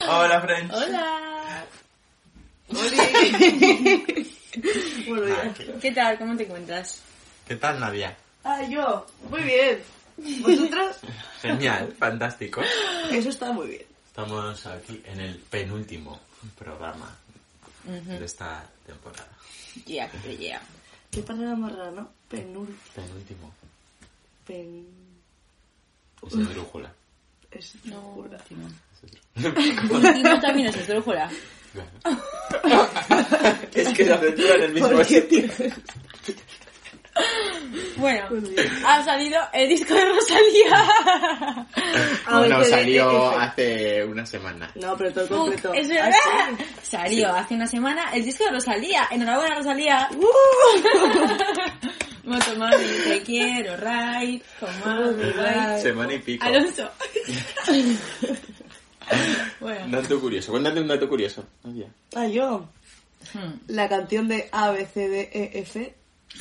Hola, friends. Hola. Bueno. Ah, ¿qué, ¿Qué tal? ¿Cómo te encuentras? qué tal, Nadia? Ah, yo. Muy bien. ¿Vosotros? Genial, fantástico. Eso está muy bien. Estamos aquí en el penúltimo programa de esta temporada. Ya, que ya. Qué palabra más rara, ¿no? Penul... Penúltimo. Pen... Es el brújula. Es No, Último también es esdrújula. es que se aventura en el mismo sitio. Bueno, Bueno, bien. ha salido el disco de Rosalía. A ver, No, que- salió hace una semana. No, pero todo completo. es Ah, verdad. Salió hace una semana el disco de Rosalía. Enhorabuena, Rosalía. Motomami, te quiero, Ray. Comami, Ray. Semana y pico. Alonso. Bueno. Dato curioso. Cuéntate un dato curioso. Nadia. sí. Ah, yo. Hmm. La canción de A, B, C, D, E, F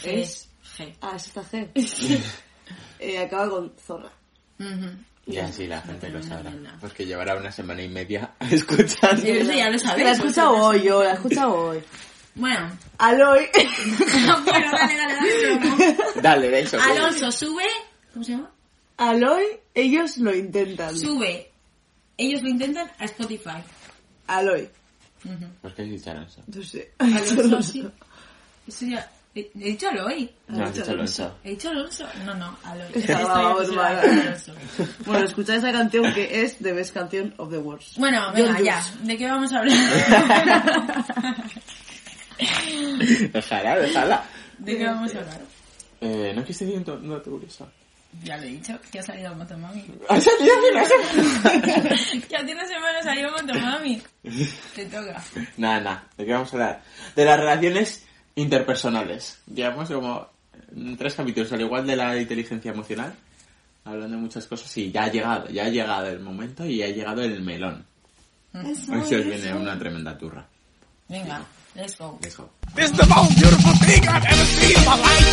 es... G. Ah, es esta G. Eh, acaba con zorra. Ujú. Ya, sí, la gente lo sabrá. ni idea. Pues que llevará una semana y media escuchando. Sí, eso ya lo sabes. La he escuchado hoy yo, la he escuchado hoy. Bueno. Aloy. bueno, dale, dale, dale. pero no. Dale, de eso. Alonso, sube. ¿Cómo se llama? Aloy, ellos lo intentan. Sube. Ellos lo intentan a Spotify. Aloy. ¿Por qué has dicho Alonso? No sé. Alonso, sí. Eso ya. He, dicho Aloy. No, has dicho Alonso. ¿He dicho Alonso? No, no, Aloy. Está Estoy grabado, obsesionada hermana. con Alonso. Bueno, escuchad esa canción que es The Best Canción of the Worst. Bueno, venga, ya. ¿De qué vamos a hablar? Déjala, déjala. ¿De qué vamos a hablar? Eh, ¿No quise decir un dato curioso? Ya lo he dicho, que ha salido Motomami. ¡Ha salido que hace una semana salió Motomami. Te toca. Nada, nada. ¿De qué vamos a hablar? De las relaciones interpersonales. Llevamos como mm, tres capítulos, al igual de la inteligencia emocional, hablando de muchas cosas y ya ha llegado, ya ha llegado el momento y ha llegado el melón. Hoy se os viene una tremenda turra. Venga, let's go. Let's go. It's the most beautiful thing I've ever seen in my life.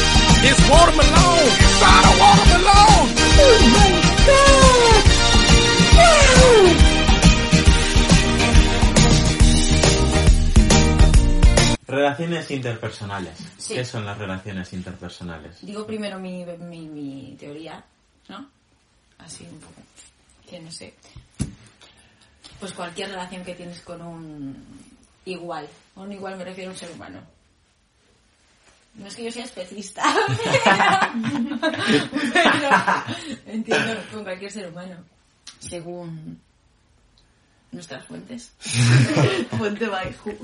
It's watermelon. Inside a watermelon. Oh my God. Relaciones interpersonales. Sí. ¿Qué son las relaciones interpersonales? Digo primero mi, mi, mi teoría, ¿no? Así un poco. Que no sé. Pues cualquier relación que tienes con un igual. Un igual me refiero a un ser humano. No es que yo sea especialista. pero entiendo con cualquier ser humano. Según nuestras fuentes. Fuente Baihu.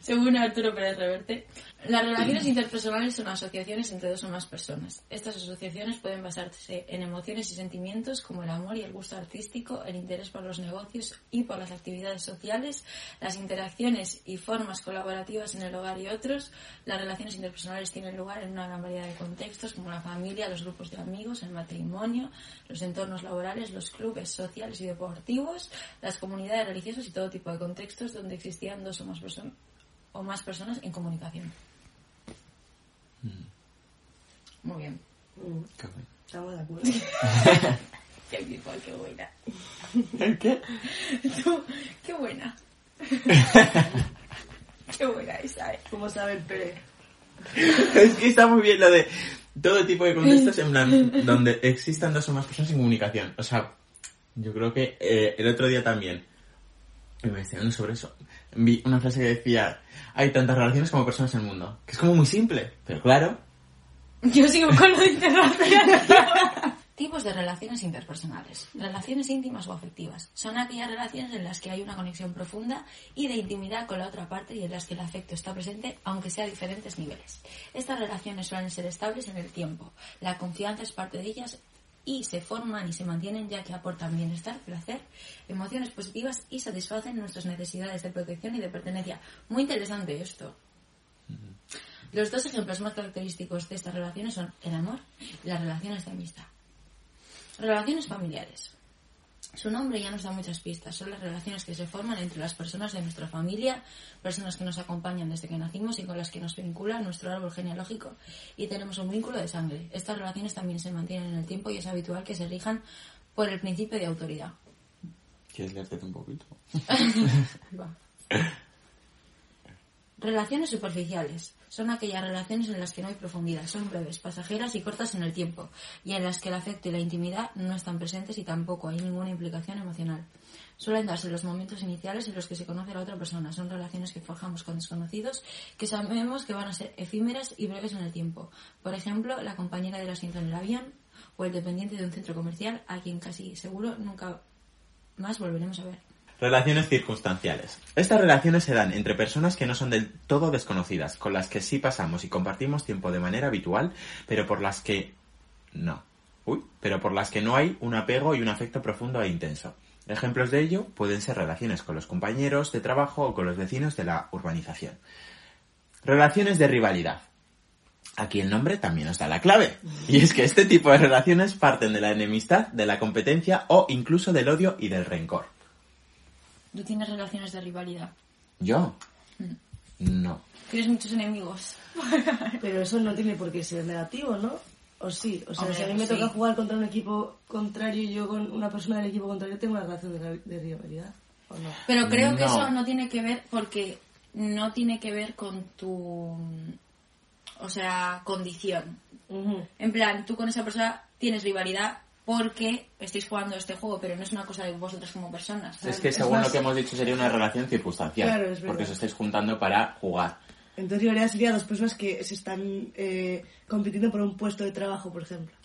Según Arturo Pérez Reverte, las relaciones interpersonales son asociaciones entre dos o más personas. Estas asociaciones pueden basarse en emociones y sentimientos como el amor y el gusto artístico, el interés por los negocios y por las actividades sociales, las interacciones y formas colaborativas en el hogar y otros. Las relaciones interpersonales tienen lugar en una gran variedad de contextos como la familia, los grupos de amigos, el matrimonio, los entornos laborales, los clubes sociales y deportivos, las comunidades religiosas y todo tipo de contextos donde existían dos o más, perso- o más personas en comunicación. Muy bien. Qué bueno. Estamos de acuerdo. Qué tipo, qué buena. ¿Qué? Tú, qué buena. qué buena esa, eh. ¿Cómo sabe el Pérez? es que está muy bien lo de todo tipo de contextos en plan donde existan dos o más personas en comunicación. O sea, yo creo que eh, el otro día también, investigando sobre eso, vi una frase que decía, hay tantas relaciones como personas en el mundo. Que es como muy simple, pero claro. Yo sigo con lo de interrelación. Tipos de relaciones interpersonales. Relaciones íntimas o afectivas. Son aquellas relaciones en las que hay una conexión profunda y de intimidad con la otra parte y en las que el afecto está presente aunque sea a diferentes niveles. Estas relaciones suelen ser estables en el tiempo. La confianza es parte de ellas y se forman y se mantienen ya que aportan bienestar, placer, emociones positivas y satisfacen nuestras necesidades de protección y de pertenencia. Muy interesante esto. Los dos ejemplos más característicos de estas relaciones son el amor y las relaciones de amistad. Relaciones familiares. Su nombre ya nos da muchas pistas. Son las relaciones que se forman entre las personas de nuestra familia, personas que nos acompañan desde que nacimos y con las que nos vincula nuestro árbol genealógico y tenemos un vínculo de sangre. Estas relaciones también se mantienen en el tiempo y es habitual que se rijan por el principio de autoridad. ¿Quieres leerte un poquito? Relaciones superficiales. Son aquellas relaciones en las que no hay profundidad, son breves, pasajeras y cortas en el tiempo, y en las que el afecto y la intimidad no están presentes y tampoco hay ninguna implicación emocional. Suelen darse los momentos iniciales en los que se conoce a la otra persona. Son relaciones que forjamos con desconocidos que sabemos que van a ser efímeras y breves en el tiempo. Por ejemplo, la compañera del asiento en el avión o el dependiente de un centro comercial a quien casi seguro nunca más volveremos a ver. Relaciones circunstanciales. Estas relaciones se dan entre personas que no son del todo desconocidas, con las que sí pasamos y compartimos tiempo de manera habitual, pero por las que no. Uy, pero por las que no hay un apego y un afecto profundo e intenso. Ejemplos de ello pueden ser relaciones con los compañeros de trabajo o con los vecinos de la urbanización. Relaciones de rivalidad. Aquí el nombre también nos da la clave. Y es que este tipo de relaciones parten de la enemistad, de la competencia o incluso del odio y del rencor. ¿Tú tienes relaciones de rivalidad? ¿Yo? No. ¿Tienes muchos enemigos? Pero eso no tiene por qué ser negativo, ¿no? O sí, o sea, Hombre, si a mí me sí. toca jugar contra un equipo contrario y yo con una persona del equipo contrario, tengo una relación de, de rivalidad, ¿o no? Pero creo que eso no tiene que ver porque no tiene que ver con tu, o sea, condición. En plan, tú con esa persona tienes rivalidad porque estáis jugando este juego, pero no es una cosa de vosotros como personas. Es que Es según más- lo que hemos dicho sería una relación circunstancial. Claro, es verdad. porque os estáis juntando para jugar. Entonces rivalidad sería dos personas que se están eh, compitiendo por un puesto de trabajo, por ejemplo.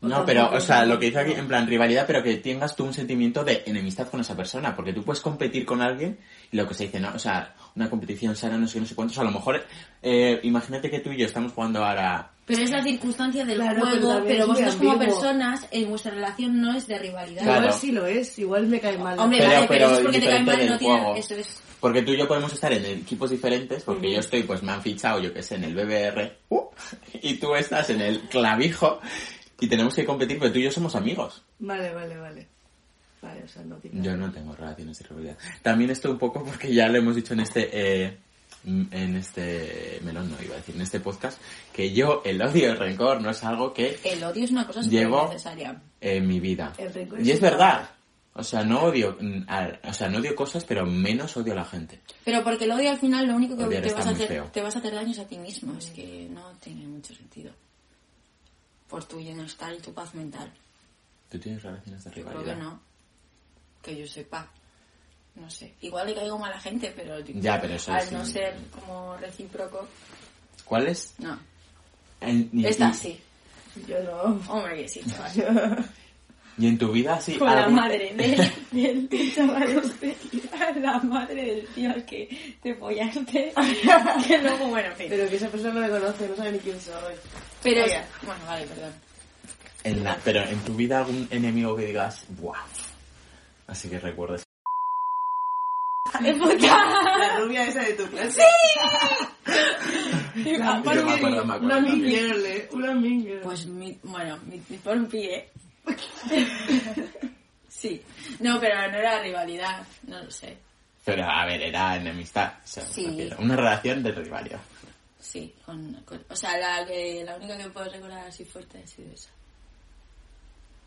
O No, pero, o sea, lo que dice aquí, en plan, rivalidad, pero que tengas tú un sentimiento de enemistad con esa persona, porque tú puedes competir con alguien y lo que se dice, ¿no? O sea, una competición sana, no sé, qué, no sé cuántos, a lo mejor, eh, imagínate que tú y yo estamos jugando ahora, Pero es la circunstancia del Claro, pero juego, pero, muy vosotros como personas, en vuestra relación no es de rivalidad. Claro. Igual sí lo es, igual me cae mal. Hombre, Pero- vale, pero, pero eso es porque te cae mal, no tiene... Eso es... porque tú y yo podemos estar en equipos diferentes, porque yo estoy, pues me han fichado, yo que sé, en el BBR, uh, y tú estás en el clavijo, y tenemos que competir, pero tú y yo somos amigos. Vale, vale, vale. Vale, o sea, no tiene... Yo no tengo relaciones de rivalidad. También esto un poco porque ya lo hemos dicho en este eh, en este melón no iba a decir en este podcast que yo el odio y el rencor no es algo que El odio es una cosa Llevo- necesaria. en mi vida El rencor y es verdad o sea no odio mm, o sea no odio cosas pero menos odio a la gente Pero porque el odio al final lo único que Odiar te vas, a hacer, feo. te vas a hacer daño es a ti mismo. Es que no tiene mucho sentido. Por tu bienestar y tu paz mental. tú tienes relaciones de Yo creo rivalidad que no. Que yo sepa. No sé. Igual le caigo mal a la gente, pero Ya, pero eso al es- no ser como recíproco, ¿cuál es? no. Esta sí. Yo no. Hombre, que sí, chaval. y en tu vida sí Con la madre del, del, del chaval este. La madre del tío al que te follaste. Que luego, bueno, en fin. Pero que esa persona no me conoce, no sabe ni quién soy. Pero Vaya. Bueno, vale, perdón. en la- pero en tu vida algún enemigo que digas buah así que recuerdes La rubia esa de tu clase. La Yo me acuerdo, me acuerdo Una también. mingle, eh, una mingle. Pues mi, bueno, mi, mi por un pie. sí. No, pero no era rivalidad, no lo sé. Pero, a ver, era enemistad. O sea, Sí. Una relación de rivalidad. Sí, con, con- o sea, la que la única que puedo recordar así fuerte ha sido esa.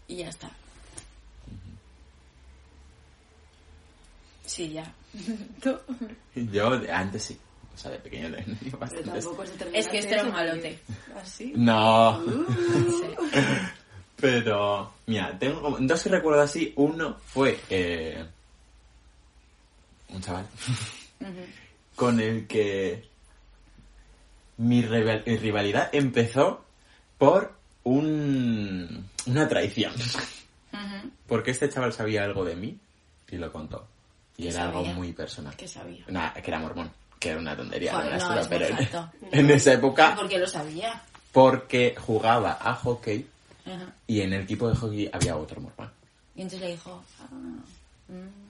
Y ya está. Sí, ya. ¿Tú? Yo de- antes sí. O sea, de pequeño tampoco es que este era un malote. ¿Así? No. Sí. Pero, mira, tengo como dos que recuerdo así. Uno fue eh, un chaval con el que mi rival- mi rivalidad empezó por un, una traición. Porque este chaval sabía algo de mí y lo contó. Y ¿Qué era algo sabía? muy personal. ¿Qué sabía? Que era mormón. Que era una tontería. Joder, una no, pero en esa época, ¿Por qué lo sabía? porque jugaba a hockey Ajá. y en el equipo de hockey había otro mormón. Y entonces le dijo, ah, mm,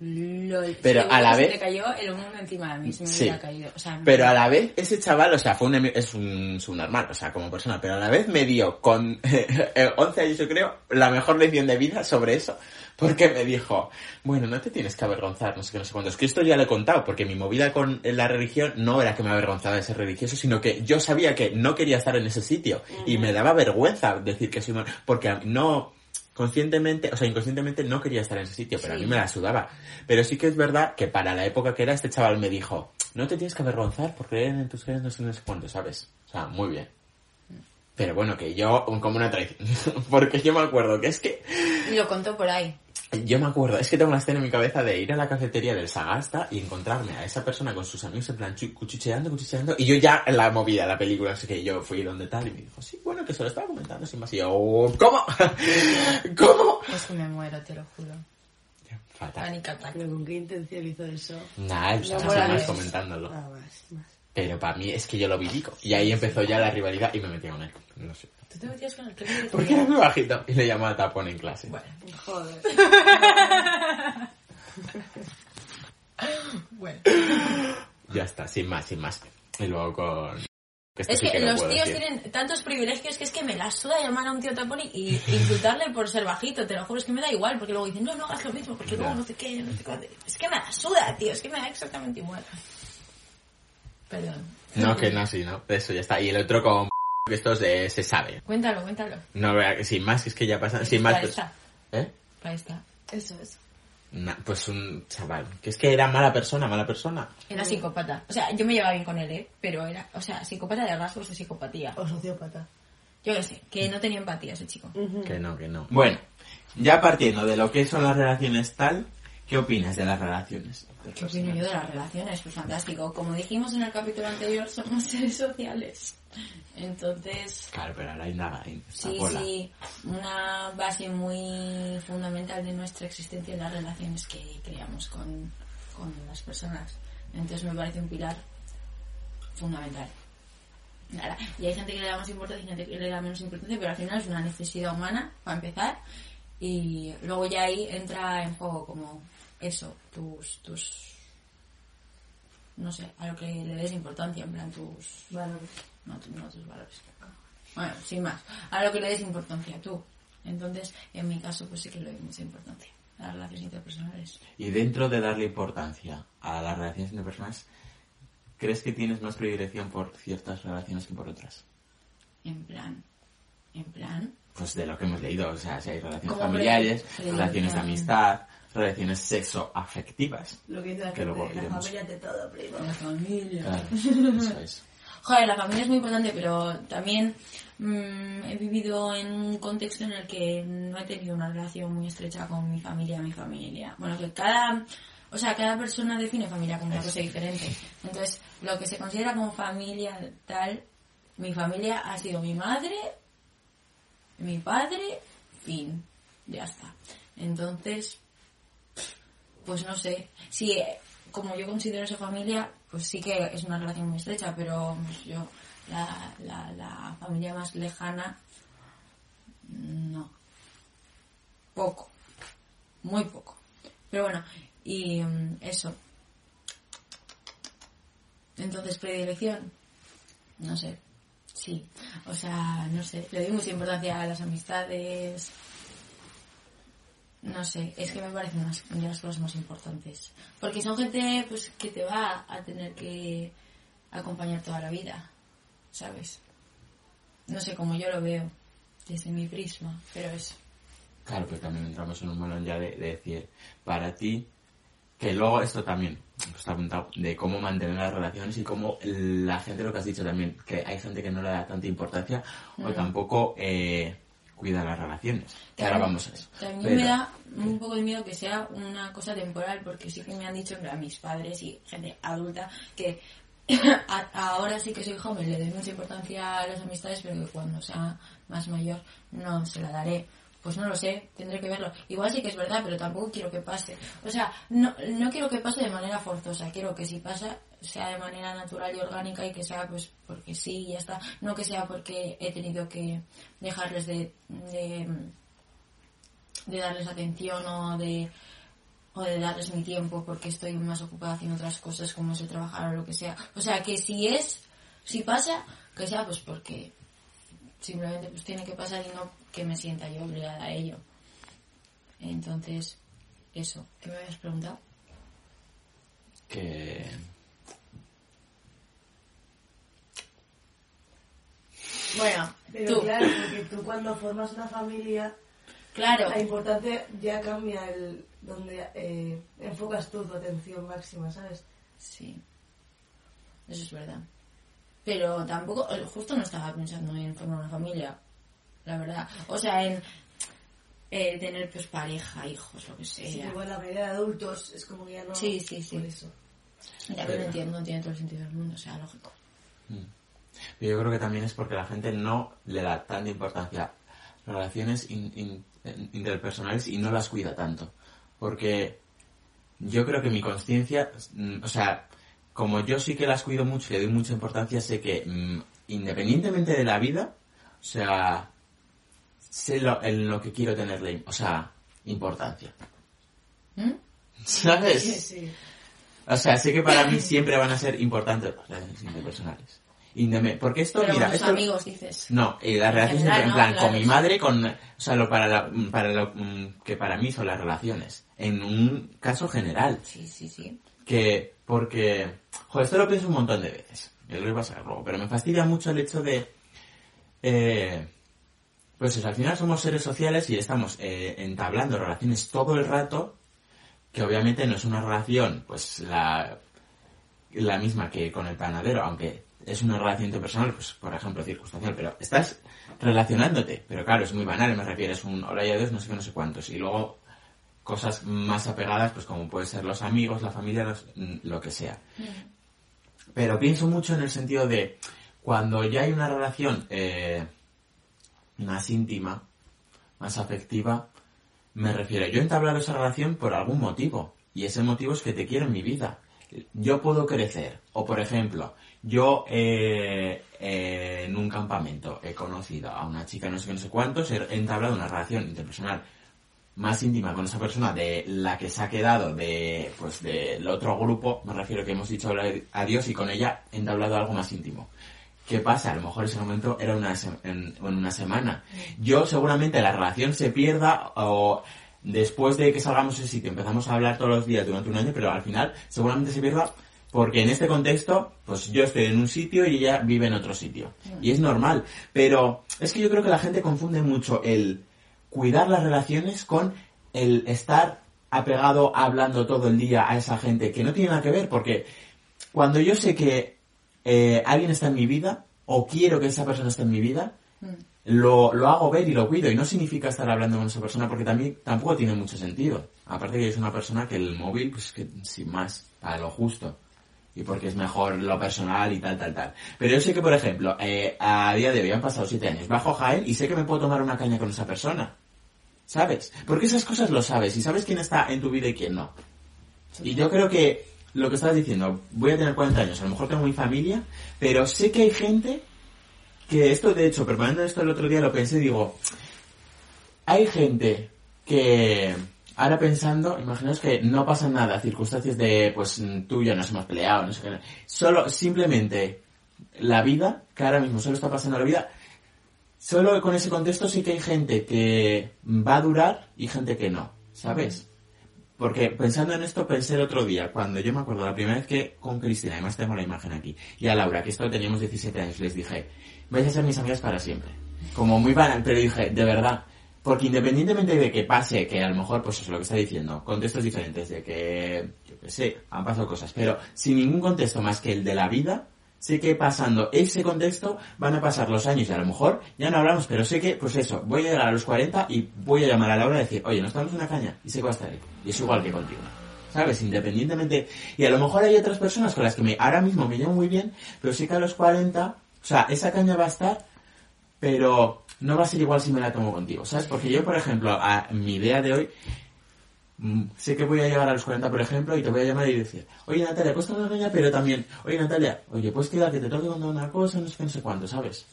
lol. Pero a la se vez- cayó el mundo encima de mí, se me Sí. hubiera caído. O sea, Pero a la vez, ese chaval, o sea, fue un, es un subnormal, o sea, como persona, pero a la vez me dio, con eh, 11 años yo creo, la mejor lección de vida sobre eso, porque me dijo, bueno, no te tienes que avergonzar, no sé qué, no sé cuándo. Es que esto ya lo he contado, porque mi movida con la religión no era que me avergonzaba de ser religioso, sino que yo sabía que no quería estar en ese sitio, y me daba vergüenza decir que soy porque no, conscientemente, o sea, inconscientemente no quería estar en ese sitio, pero a mí me la sudaba. Pero sí que es verdad que para la época que era, este chaval me dijo, no te tienes que avergonzar por creer en tus creencias, no sé, no sé cuánto, ¿sabes? O sea, muy bien. Pero bueno, que yo, como una traición, porque yo me acuerdo que es que, Y lo contó por ahí. Yo me acuerdo, es que tengo una escena en mi cabeza de ir a la cafetería del Sagasta y encontrarme a esa persona con sus amigos en plan cuchicheando, cuchicheando, y yo ya la movida, la película, así que yo fui donde tal y me dijo, sí, bueno, que se lo estaba comentando sin más, y yo, "Oh, ¿cómo? ¿Cómo? Es que me muero, te lo juro. Fatal. Pero con qué intención hizo eso. Pues más comentándolo. Ah, más, más. Pero para mí es que yo lo viví. Y ahí empezó ya la rivalidad y me metí con él. No sé. ¿Tú te metías con el que Porque era muy bajito y le llamaba tapón en clase. Bueno, Joder. bueno. Ya está, sin más, sin más. Y luego con... esto Es sí que lo los tíos decir. tienen tantos privilegios que es que me la suda llamar a un tío tapón y, insultarle por ser bajito, te lo juro, es que me da igual, porque luego dicen, no, no hagas lo mismo, porque luego no te qué, no te qué. Es que me la suda, tío, es que me da exactamente igual. Perdón. No, que no, sí, no. Eso ya está. Y el otro con... que esto es de- se sabe. Cuéntalo, cuéntalo. No, vea, sin más, es que ya pasa... Sin más, pues... ¿Eh? ahí está. Eso es. Pues un chaval. Que es que era mala persona, mala persona. Era psicópata. O sea, yo me llevaba bien con él, ¿eh? Pero era, o sea, psicópata de rasgos de psicopatía. O sociópata. Yo qué sé, que no tenía empatía ese chico. Que no, que no. Bueno, ya partiendo de lo que son las relaciones tal, ¿qué opinas de las relaciones? ¿Qué opino yo de las relaciones? Pues fantástico. Como dijimos en el capítulo anterior, somos seres sociales. Entonces, Claro, pero ahora hay nada sí, bola. sí, una base muy fundamental de nuestra existencia es las relaciones que creamos con, con las personas. Entonces me parece un pilar fundamental. Y hay gente que le da más importancia y gente que le da menos importancia, pero al final es una necesidad humana, para empezar. Y luego ya ahí entra en juego como eso, tus, tus, no sé, a lo que le des importancia, en plan tus valores, no, tu- no tus valores. Bueno, sin más, a lo que le des importancia tú. Entonces, en mi caso, pues sí que le doy mucha importancia a las relaciones interpersonales. Y dentro de darle importancia a las relaciones interpersonales, ¿crees que tienes más predilección por ciertas relaciones que por otras? En plan, en plan, Pues de lo que hemos leído, o sea, si hay relaciones familiares, relaciones de amistad, relaciones sexo-afectivas. Lo que dice la Que luego gente, la iremos. familia de todo, primo. la familia. Claro, eso es. Joder, la familia es muy importante, pero también mm, he vivido en un contexto en el que no he tenido una relación muy estrecha con mi familia, mi familia. Bueno, que cada, o sea, cada persona define familia como una cosa diferente. Entonces, lo que se considera como familia tal, mi familia ha sido mi madre, mi padre, fin, ya está. Entonces, pues no sé, si como yo considero esa familia, pues sí que es una relación muy estrecha, pero yo, la, la, la familia más lejana, no. Poco. Muy poco. Pero bueno, y mm, eso. Entonces, predilección, no sé. Sí, o sea, no sé, le doy mucha importancia a las amistades, no sé, es que me parecen unas de las cosas más importantes. Porque son gente pues que te va a tener que acompañar toda la vida, ¿sabes? No sé cómo yo lo veo desde mi prisma, pero eso. Claro, pero también entramos en un melón ya de, de decir, para ti, que luego esto también, está apuntado, de cómo mantener las relaciones y cómo la gente, lo que has dicho también, que hay gente que no le da tanta importancia o tampoco eh, cuida las relaciones. Ahora vamos a eso. También Pero- me da un poco de miedo que sea una cosa temporal, porque sí que me han dicho en plan, mis padres y gente adulta que ahora sí que soy joven, le doy mucha importancia a las amistades, pero que cuando sea más mayor no se la daré. Pues no lo sé, tendré que verlo. Igual sí que es verdad, pero tampoco quiero que pase. O sea, no, no quiero que pase de manera forzosa, quiero que si pasa sea de manera natural y orgánica y que sea pues porque sí y ya está. No que sea porque he tenido que dejarles de, de, darles atención o de o de darles mi tiempo porque estoy más ocupada haciendo otras cosas como es el trabajar o lo que sea. O sea, que si es, si pasa, que sea pues porque simplemente pues tiene que pasar y no que me sienta yo obligada a ello. Entonces, eso. ¿Qué me habías preguntado? Que... Bueno, Pero tú, claro, porque tú cuando formas una familia, claro, la importancia ya cambia el donde eh, enfocas tú tu atención máxima, ¿sabes? sí, eso es verdad. Pero tampoco, justo no estaba pensando en formar una familia, la verdad. O sea, en eh, tener pues pareja, hijos, lo que Sí, sea. igual la mayoría de adultos es como que ya no... Sí, sí, sí. Por eso. Y también lo entiendo, no tiene todo el sentido del mundo, o sea, lógico. Yo creo que también es porque la gente no le da tanta importancia a relaciones in- in- interpersonales y no las cuida tanto. Porque yo creo que mi conciencia, mm, o sea, como yo sí que las cuido mucho y le doy mucha importancia, sé que mm, independientemente de la vida, o sea, sé lo, en lo que quiero tenerle, o sea, importancia. ¿Mm? ¿Sabes? Sí, sí. O sea, sé que para mí siempre van a ser importantes las relaciones interpersonales. Indeme- porque esto, Pero mira, con tus esto... amigos, dices. No, eh, las relaciones general, en ¿no? plan, Claro, con mi madre, con, o sea, lo para, la- para lo mm, que para mí son las relaciones. En un caso general. Sí, sí, sí. Que, porque, joder, esto lo pienso un montón de veces. Yo lo iba a saber luego, pero me fastidia mucho el hecho de, eh, pues eso, al final somos seres sociales y estamos eh, entablando relaciones todo el rato, que obviamente no es una relación, pues la, la misma que con el panadero, aunque es una relación interpersonal, pues por ejemplo circunstancial, pero estás relacionándote, pero claro, es muy banal, me refiero, es un hola y adiós, no sé qué, no sé cuántos, y luego cosas más apegadas, pues como pueden ser los amigos, la familia, los- mm, lo que sea. Pero pienso mucho en el sentido de cuando ya hay una relación eh, más íntima, más afectiva, me refiero, yo he entablado esa relación por algún motivo. Y ese motivo es que te quiero en mi vida. Yo puedo crecer. O por ejemplo, yo eh, eh, en un campamento he conocido a una chica no sé qué, no sé cuántos, he entablado una relación interpersonal más íntima con esa persona de la que se ha quedado de pues del otro grupo, me refiero que hemos dicho adiós y con ella he entablado algo más íntimo. ¿Qué pasa? A lo mejor ese momento era una en, en una semana. Yo seguramente la relación se pierda o después de que salgamos de ese sitio empezamos a hablar todos los días durante un año, pero al final seguramente se pierda porque en este contexto, pues yo estoy en un sitio y ella vive en otro sitio. Y es normal. Pero es que yo creo que la gente confunde mucho el cuidar las relaciones con el estar apegado hablando todo el día a esa gente que no tiene nada que ver porque cuando yo sé que eh, alguien está en mi vida o quiero que esa persona esté en mi vida lo, lo hago ver y lo cuido. Y no significa estar hablando con esa persona porque también tampoco tiene mucho sentido. Aparte que soy una persona que el móvil pues que sin más para lo justo y porque es mejor lo personal y tal, tal, tal. Pero yo sé que, por ejemplo, eh, a día de hoy han pasado siete años, bajo Jaén y sé que me puedo tomar una caña con esa persona. ¿Sabes? Porque esas cosas lo sabes y sabes quién está en tu vida y quién no. Y yo creo que lo que estabas diciendo, voy a tener 40 años, a lo mejor tengo mi familia, pero sé que hay gente que esto, de hecho, preparando esto el otro día lo pensé y digo, hay gente que ahora pensando, imaginaos que no pasa nada, circunstancias de, pues tú y yo nos hemos peleado, no sé qué, solo, simplemente, la vida, que ahora mismo solo está pasando la vida, solo con ese contexto sí que hay gente que va a durar y gente que no, ¿sabes? Porque pensando en esto pensé el otro día, cuando yo me acuerdo la primera vez que con Cristina, además tengo la imagen aquí, y a Laura, que esto teníamos 17 años, les dije, vais a ser mis amigas para siempre. Como muy banal, pero dije, de verdad, porque independientemente de que pase, que a lo mejor, pues eso es lo que está diciendo, contextos diferentes, de que, yo qué sé, han pasado cosas, pero sin ningún contexto más que el de la vida, sé que pasando ese contexto van a pasar los años y a lo mejor ya no hablamos, pero sé que, pues eso, voy a llegar a los 40 y voy a llamar a Laura y decir, oye, nos tomamos una caña y sé que va a estar ahí. Y es igual que contigo. ¿Sabes? Independientemente. Y a lo mejor hay otras personas con las que me, ahora mismo me llevo muy bien, pero sé que a los 40, o sea, esa caña va a estar, pero no va a ser igual si me la tomo contigo, ¿sabes? Porque yo, por ejemplo, a mi idea de hoy, mm, sé que voy a llegar a los 40, por ejemplo, y te voy a llamar y decir, oye Natalia, pues una reña, pero también, oye Natalia, oye, pues queda que te tengo que una cosa, no sé no sé cuánto, ¿sabes?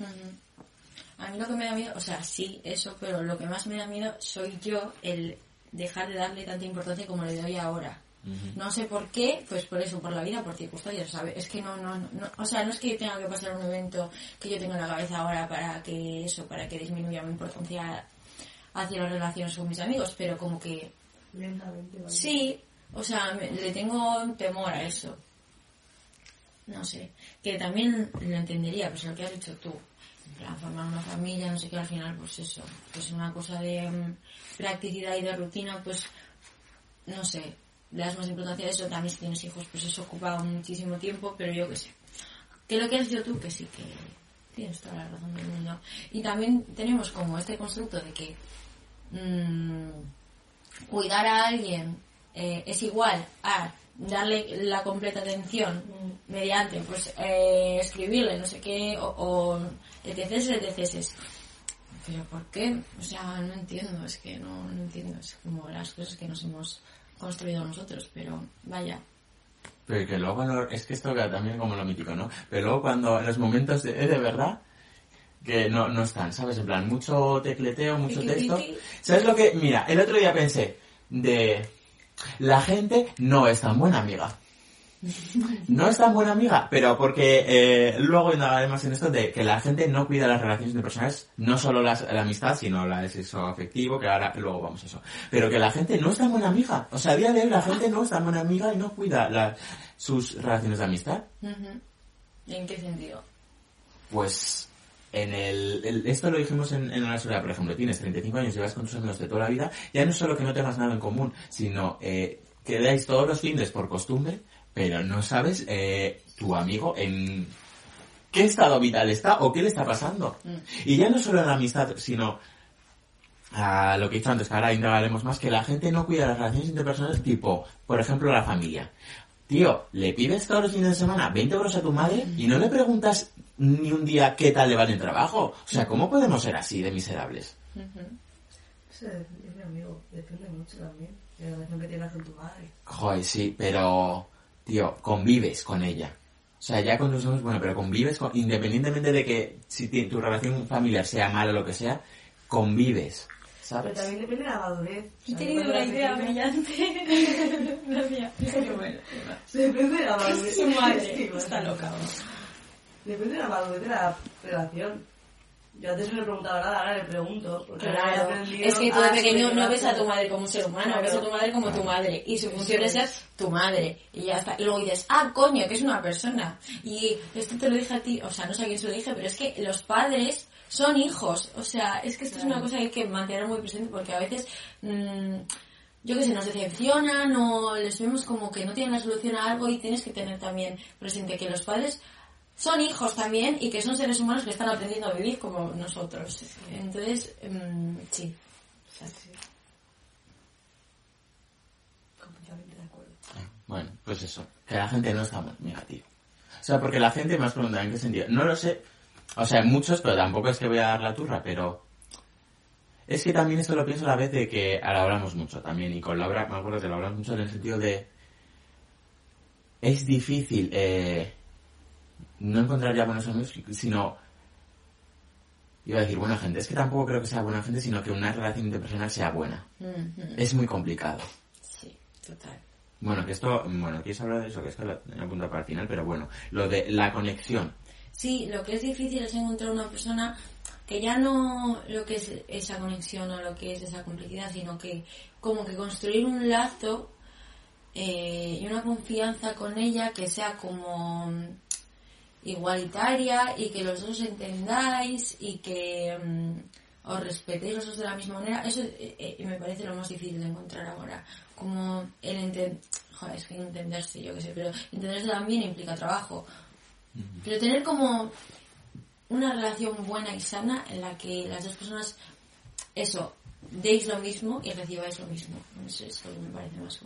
A mí lo que me da miedo, o sea, sí, eso, pero lo que más me da miedo soy yo el dejar de darle tanta importancia como le doy ahora. No sé por qué, pues por eso, por la vida, por circunstancias, ¿sabes? Es que no, no, no, o sea, no es que tenga que pasar un evento que yo tengo en la cabeza ahora para que eso, para que disminuya mi importancia hacia las relaciones con mis amigos, pero como que Lentamente, vale. Sí, o sea, me- le tengo temor a eso. No sé, que también lo entendería, pues lo que has dicho tú. En plan, formar una familia, no sé qué, al final, pues eso. Pues una cosa de mm, practicidad y de rutina, pues, no sé, le das más importancia a eso. También si tienes hijos, pues eso ocupa muchísimo tiempo, pero yo qué sé. Que lo que has dicho tú, que sí, que tienes toda la razón del mundo. Y también tenemos como este constructo de que mm, cuidar a alguien eh, es igual a darle la completa atención mediante pues eh, escribirle no sé qué o, o etc etc pero ¿por qué? o sea no entiendo es que no, no entiendo es como las cosas que nos hemos construido nosotros pero vaya Pero que luego, no- es que esto queda también como lo mítico, ¿no? Pero luego cuando en los momentos de, eh, de verdad, que no, no están, ¿sabes? En plan, mucho tecleteo, mucho texto. ¿Sabes lo que? Mira, el otro día pensé de... La gente no es tan buena amiga. No es tan buena amiga, pero porque eh, luego indagaré más en esto de que la gente no cuida las relaciones interpersonales, no solo las, la amistad, sino la de sexo afectivo, que ahora luego vamos a eso. Pero que la gente no es tan buena amiga. O sea, a día de hoy la gente no es tan buena amiga y no cuida la- sus relaciones de amistad. ¿en qué sentido? Pues en el, el- esto lo dijimos en, en la sociedad, por ejemplo, tienes 35 años, llevas con tus amigos de toda la vida, ya no es solo que no tengas nada en común, sino eh, que dais todos los fines por costumbre, pero no sabes eh, tu amigo en qué estado vital está o qué le está pasando. Y ya no solo en la amistad, sino a lo que he dicho antes, que ahora indagaremos más, que la gente no cuida las relaciones interpersonales tipo, por ejemplo, la familia. Tío, le pides todos los fines de semana 20 euros a tu madre y no le preguntas ni un día qué tal le va en el trabajo. O sea, ¿cómo podemos ser así de miserables? Ese es mi amigo, depende mucho también de la relación que tengas con tu madre. Joder, sí, pero, tío, convives con ella. O sea, ya con tus amigos, bueno, pero convives con, independientemente de que si tu relación familiar sea mala o lo que sea, convives, Pero ¿sabes? también depende de la madurez. He tenido una idea pequeña- brillante. Gracias. Bueno. Depende de la madurez. Su madre está loca. Depende de la madurez de la relación. Yo antes no le preguntaba nada, ahora le pregunto. Claro, es que tú de pequeño no ves a tu madre como un ser humano, Claro. ves a tu madre como tu madre. Y su función es ser tu madre. Y ya está. Y luego dices, ah, coño, que es una persona. Y esto te lo dije a ti, o sea, no sé a quién se lo dije, pero es que los padres son hijos. O sea, es que esto es una cosa que hay que mantener muy presente porque a veces, mm, yo que sé, nos decepcionan o les vemos como que no tienen la solución a algo y tienes que tener también presente que los padres son hijos también y que son seres humanos que están aprendiendo a vivir como nosotros. Entonces, mm, sí. Acuerdo. Bueno, pues eso, que la gente no está negativa. O sea, porque la gente me has preguntado en qué sentido. No lo sé. O sea, muchos, pero tampoco es que voy a dar la turra, pero... Es que también esto lo pienso a la vez de que ahora hablamos mucho también, y con Laura me acuerdo que lo hablamos mucho en el sentido de... Es difícil eh, no encontrar ya buenos amigos, sino... Iba a decir buena gente. Es que tampoco creo que sea buena gente, sino que una relación interpersonal sea buena. Es muy complicado. Sí, total. Bueno, que esto, bueno, quieres hablar de eso, que esto lo apunto para el final, pero bueno, lo de la conexión. Sí, lo que es difícil es encontrar una persona que ya no lo que es esa conexión o lo que es esa complicidad, sino que como que construir un lazo eh, y una confianza con ella que sea como igualitaria y que los dos entendáis y que mm, os respetéis los dos de la misma manera, eso eh, eh, me parece lo más difícil de encontrar ahora. Como el entender, joder, es que entenderse, yo qué sé, pero entenderse también implica trabajo. Pero tener como una relación buena y sana en la que las dos personas, eso, deis lo mismo y recibáis lo mismo. Eso es lo que me parece más.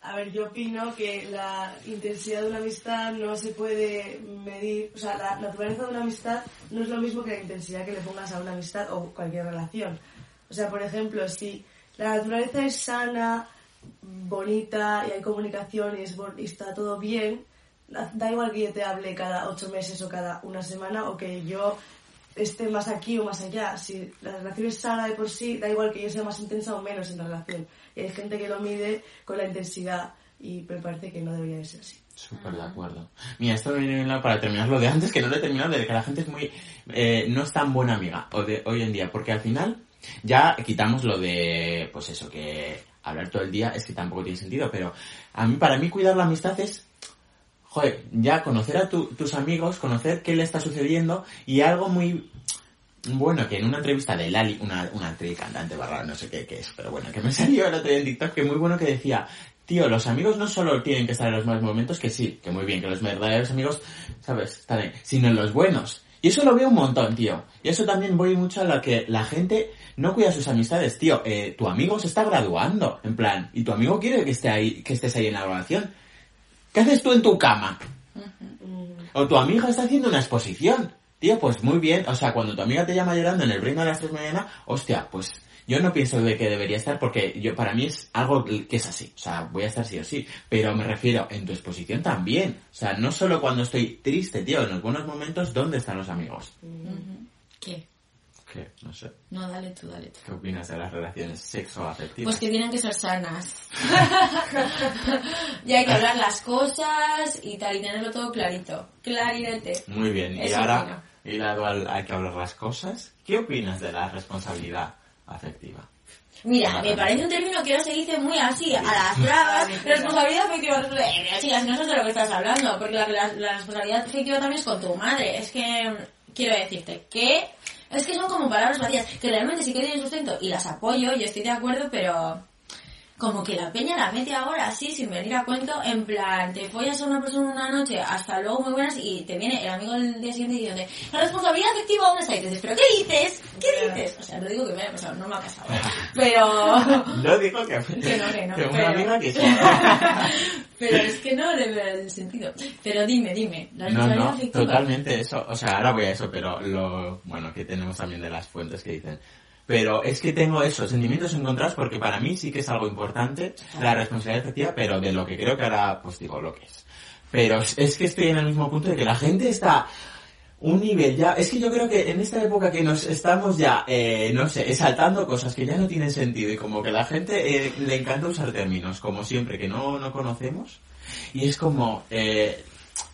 A ver, yo opino que la intensidad de una amistad no se puede medir, o sea, la naturaleza de una amistad no es lo mismo que la intensidad que le pongas a una amistad o cualquier relación. O sea, por ejemplo, si la naturaleza es sana, bonita y hay comunicación y, es y está todo bien, da igual que yo te hable cada ocho meses o cada una semana o que yo esté más aquí o más allá. Si la relación es sana de por sí, da igual que yo sea más intensa o menos en la relación. Y hay gente que lo mide con la intensidad y me parece que no debería de ser así. Súper de acuerdo. Mira, esto me viene para terminar lo de antes, que no lo he terminado, de que la gente es muy... eh, no es tan buena amiga hoy en día, porque al final ya quitamos lo de, pues eso, que hablar todo el día es que tampoco tiene sentido, pero a mí, para mí cuidar la amistad es, ya conocer a tu- tus amigos, conocer qué le está sucediendo y algo muy bueno, que en una entrevista de Lali, una, una actriz cantante barra, no sé qué, qué es, pero bueno, que me salió el otro en TikTok, que muy bueno que decía, tío, los amigos no solo tienen que estar en los malos momentos, que sí, que muy bien, que los verdaderos amigos, ¿sabes? Están ahí, sino en los buenos. Y eso lo veo un montón, tío. Y eso también voy mucho a lo que la gente no cuida sus amistades, tío. Eh, tu amigo se está graduando, en plan, y tu amigo quiere que esté ahí, que estés ahí en la graduación. ¿Qué haces tú en tu cama? O tu amiga está haciendo una exposición. Tío, pues muy bien. O sea, cuando tu amiga te llama llorando en el brinco a las 3 de la mañana, hostia, pues yo no pienso de que debería estar porque yo para mí es algo que es así. O sea, voy a estar sí o sí. Pero me refiero en tu exposición también. O sea, no solo cuando estoy triste, tío. En los buenos momentos, ¿dónde están los amigos? ¿Qué? No sé. No, dale tú, dale tú. ¿Qué opinas de las relaciones sexoafectivas? Pues que tienen que ser sanas. y hay que hablar las cosas y tal, y tenerlo todo clarito. Clarinete. Muy bien. Y ahora, hilado al hay que hablar las cosas, ¿qué opinas de la responsabilidad afectiva? Mira, me parece un término que ahora se dice muy así, a las bravas, responsabilidad afectiva, responsabilidad... Eh, chicas, no sabes de lo que estás hablando, porque la, la- la responsabilidad afectiva también es con tu madre. Es que, quiero decirte, que... Es que son como palabras vacías, que realmente sí que tienen sustento y las apoyo, yo estoy de acuerdo, pero... Como que la peña la mete ahora así, sin venir a cuento, en plan, te follas a una persona una noche, hasta luego, muy buenas, y te viene el amigo el día siguiente diciendo, la responsabilidad afectiva, ¿dónde está? Y te dices, ¿pero qué dices? ¿Qué dices? O sea, no digo que me haya pasado, no me ha pasado, pero... No digo que... Que no, que no, una pero- que sí. Pero es que no le veo el sentido. Pero dime, dime, la No, responsabilidad no, afectiva. totalmente eso. O sea, ahora voy a eso, pero lo bueno que tenemos también de las fuentes que dicen. Pero es que tengo esos sentimientos encontrados porque para mí sí que es algo importante la responsabilidad efectiva, pero de lo que creo que ahora pues digo lo que es. Pero es que estoy en el mismo punto de que la gente está un nivel ya, es que yo creo que en esta época que nos estamos ya, eh, no sé, exaltando cosas que ya no tienen sentido y como que la gente eh, le encanta usar términos como siempre que no, no conocemos y es como, eh,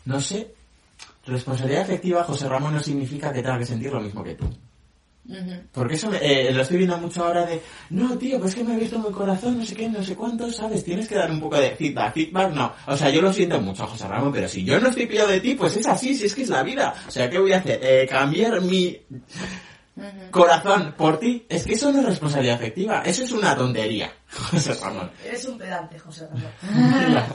no sé, responsabilidad efectiva, José Ramón, no significa que tenga que sentir lo mismo que tú. Porque eso me- eh, lo estoy viendo mucho ahora de, no, tío, pues que me he visto en el corazón, no sé qué, no sé cuánto, ¿sabes? Tienes que dar un poco de feedback. Feedback no. O sea, yo lo siento mucho, José Ramón, pero si yo no estoy pillado de ti, pues es así, si es que es la vida. O sea, ¿qué voy a hacer? Eh, cambiar mi corazón por ti. Es que eso no es responsabilidad afectiva. Eso es una tontería, José Ramón. Eres un pedante, José Ramón.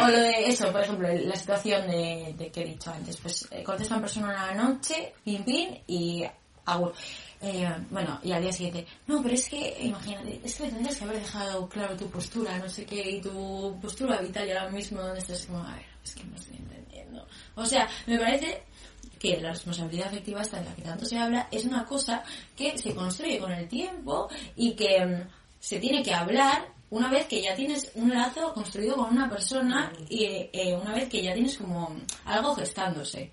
O lo de eso, por ejemplo, la situación de, de que he dicho antes. Pues eh, contesta una persona una noche, pim pim, y agur. Eh, bueno, y al día siguiente, no, pero es que, imagínate, es que tendrías que haber dejado claro tu postura, no sé qué, y tu postura vital y ahora mismo donde estás, como, a ver, es que no estoy entendiendo. O sea, me parece que la responsabilidad afectiva esta de la que tanto se habla es una cosa que se construye con el tiempo y que mm, se tiene que hablar una vez que ya tienes un lazo construido con una persona y eh, una vez que ya tienes como algo gestándose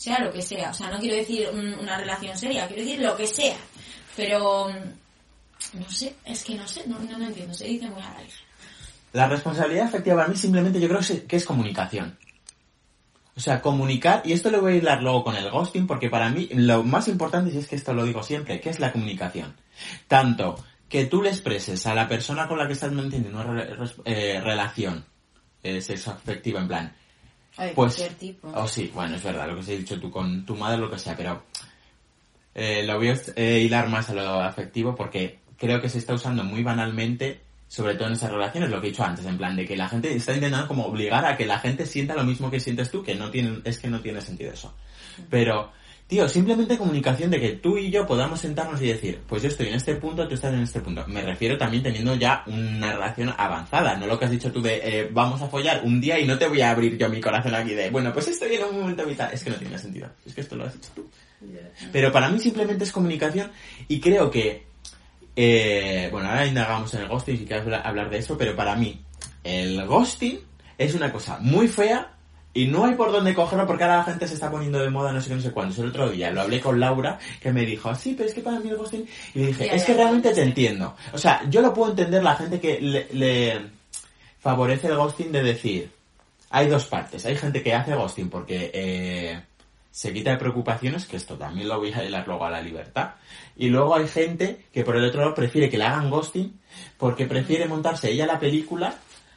sea lo que sea o sea no quiero decir un- una relación seria quiero decir lo que sea pero mm, no sé es que no sé no, no lo entiendo se dice muy a la La responsabilidad efectiva para mí simplemente yo creo que es- comunicación. O sea, comunicar, y esto lo voy a hilar luego con el ghosting, porque para mí lo más importante, y es que esto lo digo siempre, que es la comunicación. Tanto que tú le expreses a la persona con la que estás manteniendo una eh, relación eh, sexoafectiva, en plan, Pues, cualquier tipo oh sí, bueno, es verdad, lo que os he dicho tú con tu madre, lo que sea, pero eh, lo voy a eh, hilar más a lo afectivo porque creo que se está usando muy banalmente, sobre todo en esas relaciones, lo que he dicho antes, en plan de que la gente está intentando como obligar a que la gente sienta lo mismo que sientes tú, que no tiene, es que no tiene sentido eso. Pero Tío, simplemente comunicación de que tú y yo podamos sentarnos y decir, pues yo estoy en este punto, tú estás en este punto. Me refiero también teniendo ya una relación avanzada, no lo que has dicho tú de eh, vamos a follar un día y no te voy a abrir yo mi corazón aquí de, bueno, pues estoy en un momento vital. Es que no tiene sentido, es que esto lo has dicho tú. Pero para mí simplemente es comunicación y creo que, eh, bueno, ahora indagamos en el ghosting si quieres habla- hablar de eso, pero para mí el ghosting es una cosa muy fea y no hay por dónde cogerlo porque ahora la gente se está poniendo de moda no sé qué, no sé cuándo. El otro día lo hablé con Laura que me dijo, sí, pero es que para mí el ghosting... Y le dije, Ya, es ya, que ya. realmente te entiendo. O sea, yo lo puedo entender la gente que le, le favorece el ghosting de decir, hay dos partes. Hay gente que hace ghosting porque eh, se quita de preocupaciones, que esto también lo voy a hilar luego a la libertad. Y luego hay gente que por el otro lado prefiere que le hagan ghosting porque prefiere montarse ella la película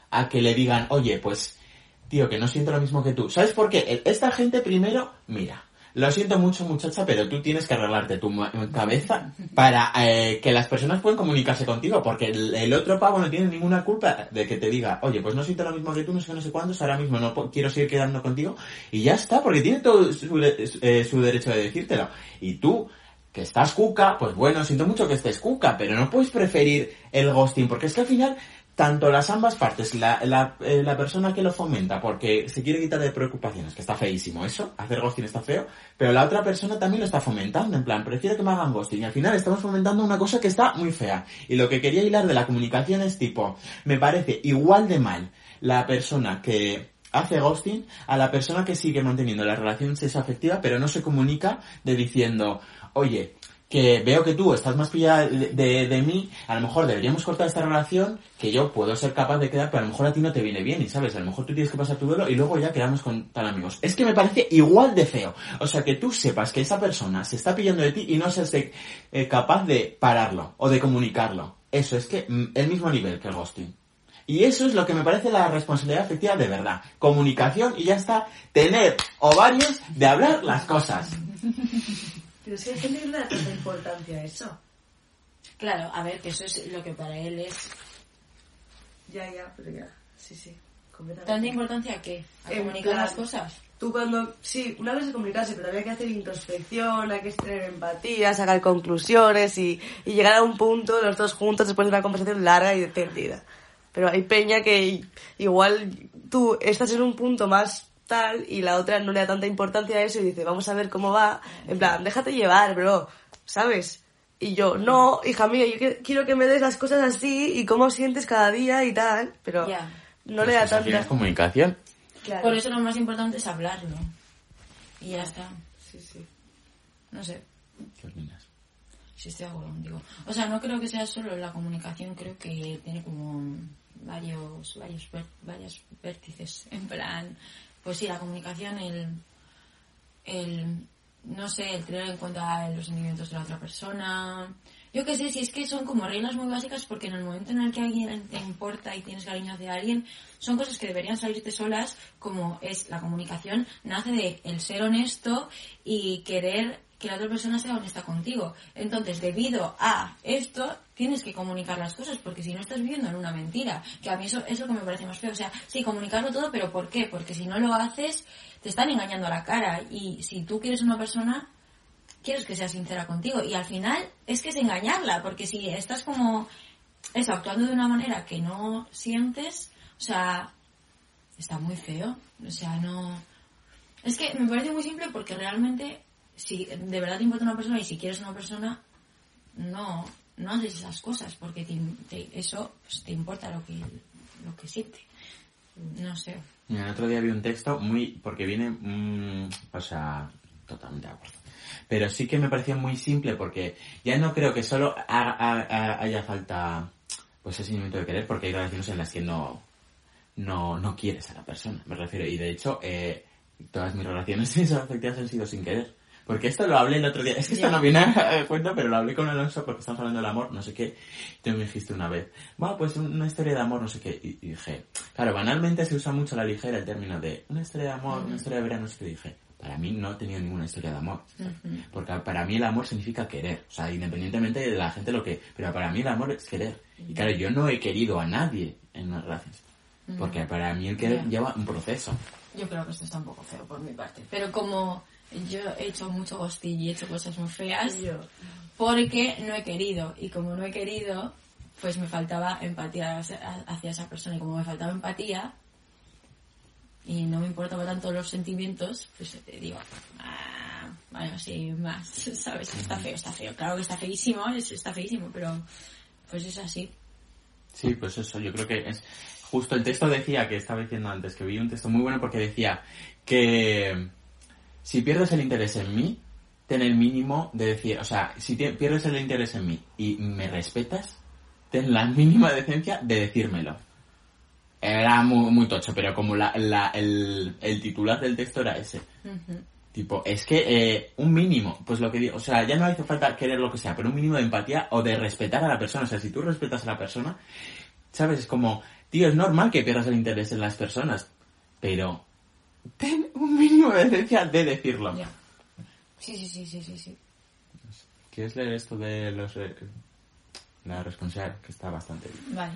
a que le digan, oye, pues, tío, que no siento lo mismo que tú. ¿Sabes por qué? El- Esta gente primero, mira, lo siento mucho muchacha, pero tú tienes que arreglarte tu cabeza para eh, que las personas puedan comunicarse contigo, porque el, otro pavo no tiene ninguna culpa de que te diga, oye, pues no siento lo mismo que tú, no sé no sé cuántos, ahora mismo no quiero seguir quedando contigo, y ya está, porque tiene todo su, eh, su derecho de decírtelo. Y tú, que estás cuca, pues bueno, siento mucho que estés cuca, pero no puedes preferir el ghosting, porque es que al final, tanto las ambas partes, la, la, eh, la persona que lo fomenta porque se quiere quitar de preocupaciones, que está feísimo eso, hacer ghosting está feo, pero la otra persona también lo está fomentando, en plan, prefiero que me hagan ghosting, y al final estamos fomentando una cosa que está muy fea. Y lo que quería hilar de la comunicación es tipo, me parece igual de mal la persona que hace ghosting a la persona que sigue manteniendo la relación sexoafectiva pero no se comunica de diciendo, oye, que veo que tú estás más pillada de, de, mí, a lo mejor deberíamos cortar esta relación, que yo puedo ser capaz de quedar, pero a lo mejor a ti no te viene bien, y sabes, a lo mejor tú tienes que pasar tu duelo y luego ya quedamos con tal amigos. Es que me parece igual de feo. O sea, que tú sepas que esa persona se está pillando de ti y no seas de- eh, capaz de pararlo o de comunicarlo. Eso es que mm, el mismo nivel que el ghosting. Y eso es lo que me parece la responsabilidad afectiva de verdad. Comunicación y ya está. Tener ovarios de hablar las cosas. Pero es que hay gente que le da tanta importancia a eso. Claro, a ver, que eso es lo que para él es... Ya, ya, pero ya. Sí, sí. Completamente. ¿Tanta importancia que ¿A En comunicar plan- las cosas? Tú cuando, sí, una vez es comunicarse, pero también hay que hacer introspección, hay que tener empatía, sacar conclusiones y, y llegar a un punto los dos juntos después de una conversación larga y tendida. Pero hay peña que igual tú estás en un punto más tal y la otra no le da tanta importancia a eso y dice, vamos a ver cómo va. En plan, déjate llevar, bro, ¿sabes? Y yo, no, hija mía, yo que- quiero que me des las cosas así y cómo sientes cada día y tal, pero Ya. no le da al final tanta... es comunicación. Claro. Por eso lo más importante es hablarlo. Y ya está. Sí, sí. No sé. ¿Qué opinas? Si estoy de acuerdo contigo. O sea, no creo que sea solo la comunicación, creo que tiene como varios, varios, varios vértices. En plan, pues sí, la comunicación, el, el, no sé, el tener en cuenta los sentimientos de la otra persona. Yo qué sé, si es que son como reglas muy básicas porque en el momento en el que alguien te importa y tienes cariño hacia alguien, son cosas que deberían salirte solas, como es la comunicación, nace de el ser honesto y querer que la otra persona sea honesta contigo. Entonces, debido a esto, tienes que comunicar las cosas, porque si no estás viviendo en una mentira, que a mí eso es lo que me parece más feo. O sea, sí, comunicarlo todo, pero ¿por qué? Porque si no lo haces, te están engañando a la cara. Y si tú quieres una persona, quieres que sea sincera contigo. Y al final es que es engañarla, porque si estás como eso, actuando de una manera que no sientes, o sea, está muy feo. O sea, no. Es que me parece muy simple porque realmente, si de verdad te importa una persona y si quieres una persona, no, no haces esas cosas porque te- eso pues, te importa lo que, lo que siente. No sé. Mira, el otro día vi un texto muy... porque viene... mm, o sea, totalmente de acuerdo. Pero sí que me pareció muy simple porque ya no creo que solo ha- ha- ha- haya falta pues ese sentimiento de querer porque hay relaciones en las que no, no, no quieres a la persona, me refiero. Y de hecho, eh, todas mis relaciones afectivas han sido sin querer. Porque esto lo hablé el otro día. Es que esto no viene a cuenta, pero lo hablé con Alonso porque estamos hablando del amor, no sé qué. Tú me dijiste una vez, bueno, pues una historia de amor, no sé qué. Y, y dije, claro, banalmente se usa mucho a la ligera el término de una historia de amor, una historia de verano, no sé qué. Dije, para mí no he tenido ninguna historia de amor. Porque para mí el amor significa querer. O sea, independientemente de la gente lo que... Pero para mí el amor es querer. Y claro, yo no he querido a nadie en una relación. Porque para mí el querer lleva un proceso. Yo creo que esto está un poco feo por mi parte. Pero como yo he hecho mucho ghosting y he hecho cosas muy feas Yo. porque no he querido. Y como no he querido, pues me faltaba empatía hacia esa persona. Y como me faltaba empatía y no me importaban tanto los sentimientos, pues eh, digo, ah, bueno, sí, más, ¿sabes? Está feo, está feo. Claro que está feísimo, es- está feísimo, pero pues es así. Sí, pues eso, yo creo que es... Justo el texto decía, que estaba diciendo antes, que vi un texto muy bueno porque decía que si pierdes el interés en mí, ten el mínimo de decir, o sea, si pierdes el interés en mí y me respetas, ten la mínima decencia de decírmelo. Era muy, muy tocho, pero como la, la- el, el titular del texto era ese. Tipo, es que eh, un mínimo, pues lo que digo, o sea, ya no hace falta querer lo que sea, pero un mínimo de empatía o de respetar a la persona. O sea, si tú respetas a la persona, ¿sabes? Es como, tío, es normal que pierdas el interés en las personas, pero ten un mínimo de decencia de decirlo. Ya. Sí, sí, sí, sí, sí, sí. ¿Quieres leer esto de los... re- la responsabilidad? Que está bastante bien. Vale.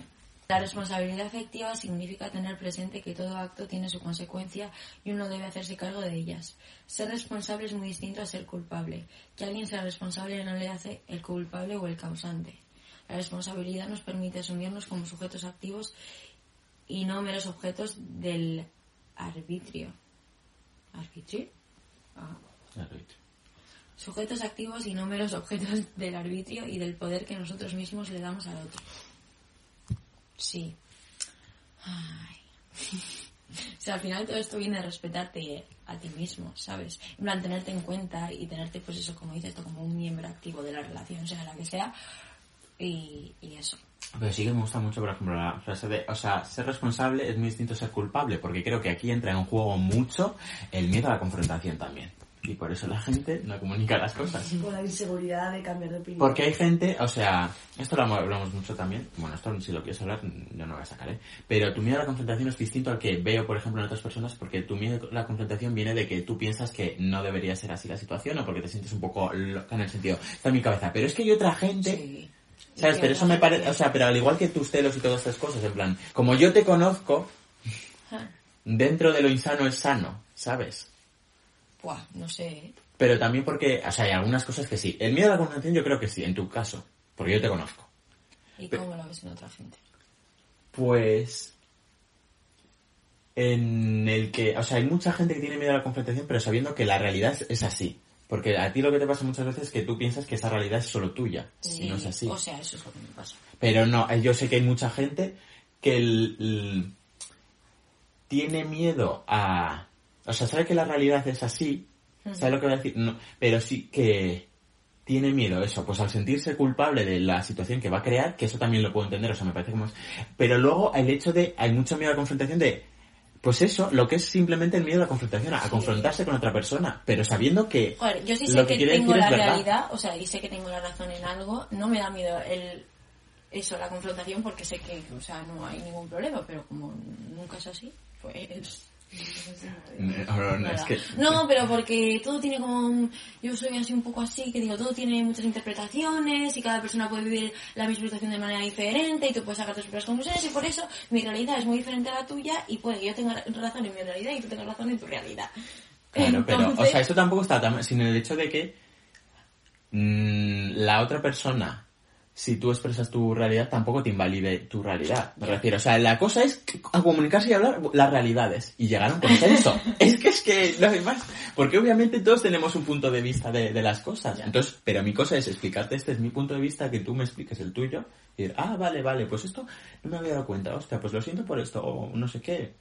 La responsabilidad afectiva significa tener presente que todo acto tiene su consecuencia y uno debe hacerse cargo de ellas. Ser responsable es muy distinto a ser culpable. Que alguien sea responsable no le hace el culpable o el causante. La responsabilidad nos permite asumirnos como sujetos activos y no meros objetos del arbitrio. ¿Arbitrio? Ah. Dicho. Sujetos activos y no meros objetos del arbitrio y del poder que nosotros mismos le damos al otro. Sí. Ay. O sea, al final todo esto viene de respetarte a ti mismo, ¿sabes? En plan, tenerte en cuenta y tenerte, pues eso, como dices, como un miembro activo de la relación, sea la que sea. Y, y eso. Pero sí que me gusta mucho, por ejemplo, la frase de, o sea, ser responsable es muy distinto a ser culpable, porque creo que aquí entra en juego mucho el miedo a la confrontación también. Y por eso la gente no comunica las cosas. Con la inseguridad de cambiar de opinión. Porque hay gente, o sea, esto lo hablamos mucho también, bueno, esto si lo quieres hablar, yo no lo voy a sacar, ¿eh? Pero tu miedo a la confrontación es distinto al que veo, por ejemplo, en otras personas, porque tu miedo a la confrontación viene de que tú piensas que no debería ser así la situación, o porque te sientes un poco loca en el sentido, está en mi cabeza. Pero es que hay otra gente Sí. ¿Sabes? Pero eso me parece, o sea, pero al igual que tus celos y todas estas cosas, en plan, como yo te conozco, Ah, dentro de lo insano es sano, ¿sabes? Buah, no sé. ¿eh? Pero también porque, o sea, hay algunas cosas que sí. El miedo a la confrontación yo creo que sí, en tu caso, porque yo te conozco. ¿Y Pe- cómo lo ves en otra gente? Pues, en el que, o sea, hay mucha gente que tiene miedo a la confrontación, pero sabiendo que la realidad es así. Porque a ti lo que te pasa muchas veces es que tú piensas que esa realidad es solo tuya. Y no es así. O sea, eso es lo que me pasa. Pero no, eh, yo sé que hay mucha gente que el- el- tiene miedo a... O sea, sabe que la realidad es así, sabe lo que voy a decir, no, pero sí que tiene miedo eso, pues al sentirse culpable de la situación que va a crear, que eso también lo puedo entender, o sea, me parece como. Pero luego el hecho de, hay mucho miedo a la confrontación de, pues eso, lo que es simplemente el miedo a la confrontación, a, confrontarse con otra persona, pero sabiendo que... Joder, yo sí sé Lo que, que tengo la realidad, o sea, y sé que tengo la razón en algo, no me da miedo el eso, la confrontación, porque sé que, o sea, no hay ningún problema, pero como nunca es así, pues... No, no, no, es nada. que... No, pero porque todo tiene como... un- Yo soy así un poco así, que digo, todo tiene muchas interpretaciones y cada persona puede vivir la misma situación de manera diferente y tú puedes sacar tus propias conclusiones y por eso mi realidad es muy diferente a la tuya y puede que yo tenga razón en mi realidad y tú tengas razón en tu realidad. Claro, pero, o sea, esto tampoco está tan, sin el hecho de que mm, la otra persona, si tú expresas tu realidad, tampoco te invalide tu realidad. Me refiero, o sea, la cosa es a comunicarse y hablar las realidades y llegar a un consenso. es que es que no hay más. Porque obviamente todos tenemos un punto de vista de, de las cosas. Entonces, pero mi cosa es explicarte, este es mi punto de vista, que tú me expliques el tuyo. Y decir, ah, vale, vale, pues esto no me había dado cuenta, hostia, pues lo siento por esto, o no sé qué.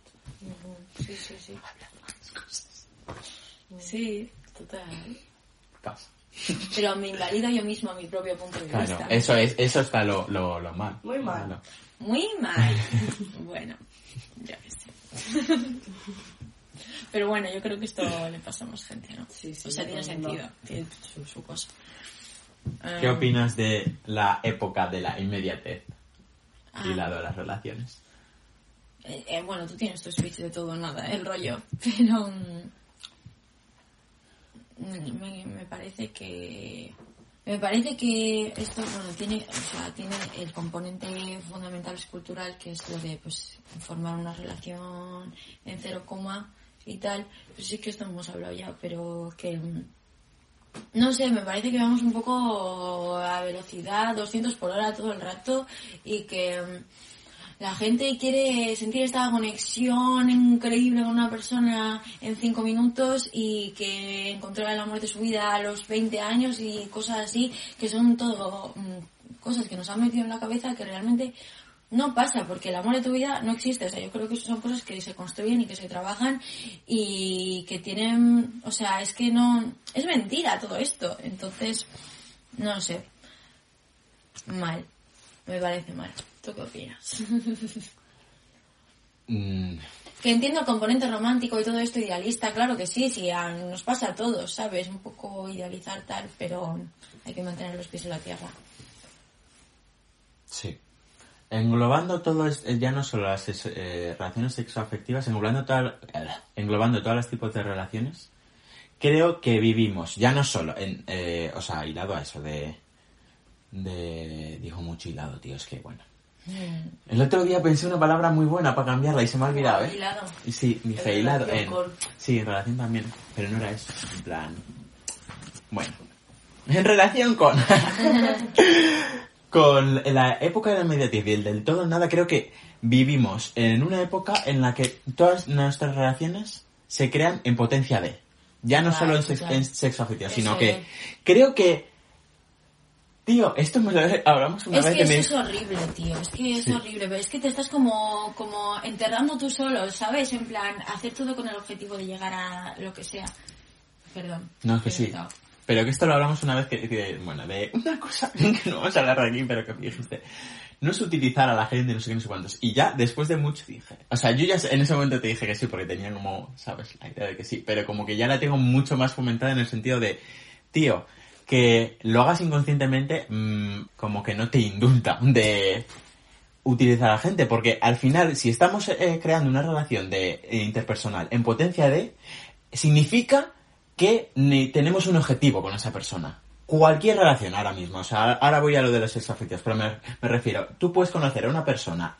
Sí, sí, sí. Sí, total. Pasa. Pero me invalido yo mismo a mi propio punto de Claro, vista. eso es, eso está lo, lo, lo mal. Muy mal. Muy mal. bueno, ya que sé. Pero bueno, yo creo que esto le pasa a más gente, ¿no? Sí, sí, o sea, tiene sentido. Tiene su, su cosa. ¿Qué Ah, opinas de la época de la inmediatez ah, y la de las relaciones? eh, eh, bueno, tú tienes tu speech de todo o nada, el rollo. Pero... mm, Me, me parece que... Me parece que esto, bueno, tiene, o sea, tiene el componente fundamental es cultural, que es lo de, pues, formar una relación en cero coma y tal. Pues sí que esto hemos hablado ya, pero que... mm, No sé, me parece que vamos un poco a velocidad, 200 por hora todo el rato y que mm, la gente quiere sentir esta conexión increíble con una persona en 5 minutos y que encontró el amor de su vida a los 20 años y cosas así, que son todo mm, cosas que nos han metido en la cabeza que realmente no pasa, porque el amor de tu vida no existe. O sea, yo creo que son cosas que se construyen y que se trabajan y que tienen, o sea, es que no, es mentira todo esto. Entonces, no sé. Mal. Me parece mal. ¿Tú qué opinas? Mm, que entiendo el componente romántico y todo esto idealista, claro que sí, sí, a- nos pasa a todos, ¿sabes? Un poco idealizar tal, pero hay que mantener los pies en la tierra. sí. Englobando todo, eh, ya no solo las eh, relaciones sexoafectivas, englobando, toda- eh, englobando todos los tipos de relaciones, creo que vivimos, ya no solo en, eh, o sea, hilado a eso de, de, digo mucho hilado, tío, es que bueno. El otro día pensé una palabra muy buena para cambiarla y se me ha olvidado, ¿eh? Hilado. Sí, En hilado. en- Sí, en relación también, pero no era eso, en plan... Bueno, en relación con... con la época de la inmediatez y el del todo nada, creo que vivimos en una época en la que todas nuestras relaciones se crean en potencia de. Ya no Claro, solo en, sex- en sexo afectivo, sino que creo que... Tío, esto me lo hablamos una Es vez que que eso me... es horrible, tío. Es que es Sí. horrible. Pero es que te estás como, como enterrando tú solo, ¿sabes? En plan, hacer todo con el objetivo de llegar a lo que sea. Perdón. No, que He sí. estado. Pero que esto lo hablamos una vez que, que, bueno, de una cosa que no vamos a hablar aquí, pero que me dijiste, no es utilizar a la gente, no sé qué, no sé cuántos. Y ya, después de mucho dije, o sea, yo ya en ese momento te dije que sí, porque tenía como, sabes, la idea de que sí, pero como que ya la tengo mucho más fomentada en el sentido de, tío, que lo hagas inconscientemente, mm, como que no te indulta de utilizar a la gente, porque al final, si estamos eh, creando una relación de eh, interpersonal en potencia de, significa que tenemos un objetivo con esa persona. Cualquier relación ahora mismo, o sea, ahora voy a lo de los sexoafectivos, pero me, me refiero, tú puedes conocer a una persona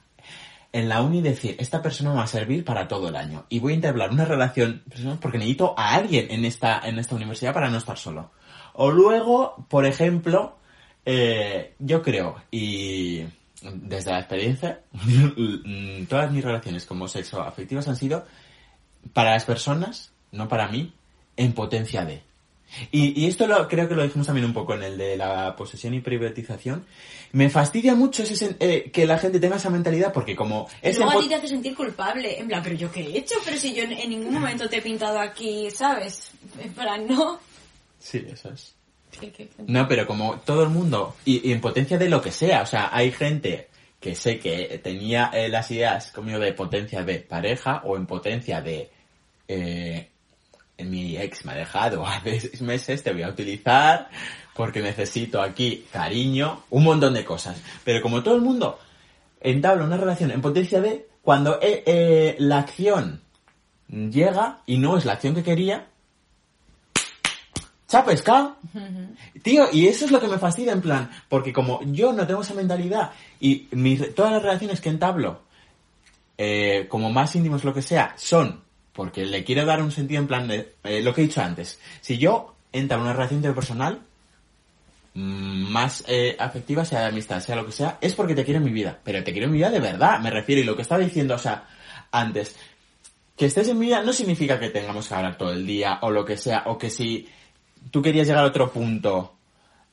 en la uni y decir, esta persona me va a servir para todo el año y voy a entablar una relación personal porque necesito a alguien en esta, en esta universidad para no estar solo. O luego, por ejemplo, eh, yo creo, y desde la experiencia, todas mis relaciones como sexoafectivas han sido para las personas, no para mí, en potencia de. Y, y esto lo, creo que lo dijimos también un poco en el de la posesión y privatización. Me fastidia mucho ese, eh, que la gente tenga esa mentalidad porque como es luego a ti te hace sentir culpable. En plan, ¿pero yo qué he hecho? Pero si yo en, en ningún momento te he pintado aquí, ¿sabes? En plan, no. Sí, eso es. ¿Qué- qué- qué? No, pero como todo el mundo, y, y en potencia de lo que sea, o sea, hay gente que sé que tenía eh, las ideas conmigo de potencia de pareja o en potencia de eh, mi ex me ha dejado hace seis meses, te voy a utilizar porque necesito aquí cariño, un montón de cosas. Pero como todo el mundo entabla una relación en potencia de, cuando eh, eh, la acción llega y no es la acción que quería, ¡cha pescado! Tío, y eso es lo que me fastidia en plan, porque como yo no tengo esa mentalidad y mis, todas las relaciones que entablo, eh, como más íntimos lo que sea, son porque le quiero dar un sentido en plan de eh, lo que he dicho antes. Si yo entablo una relación interpersonal mm, más eh, afectiva, sea de amistad, sea lo que sea, es porque te quiero en mi vida. Pero te quiero en mi vida de verdad, me refiero. Y lo que estaba diciendo, o sea, antes, que estés en mi vida no significa que tengamos que hablar todo el día o lo que sea, o que si tú querías llegar a otro punto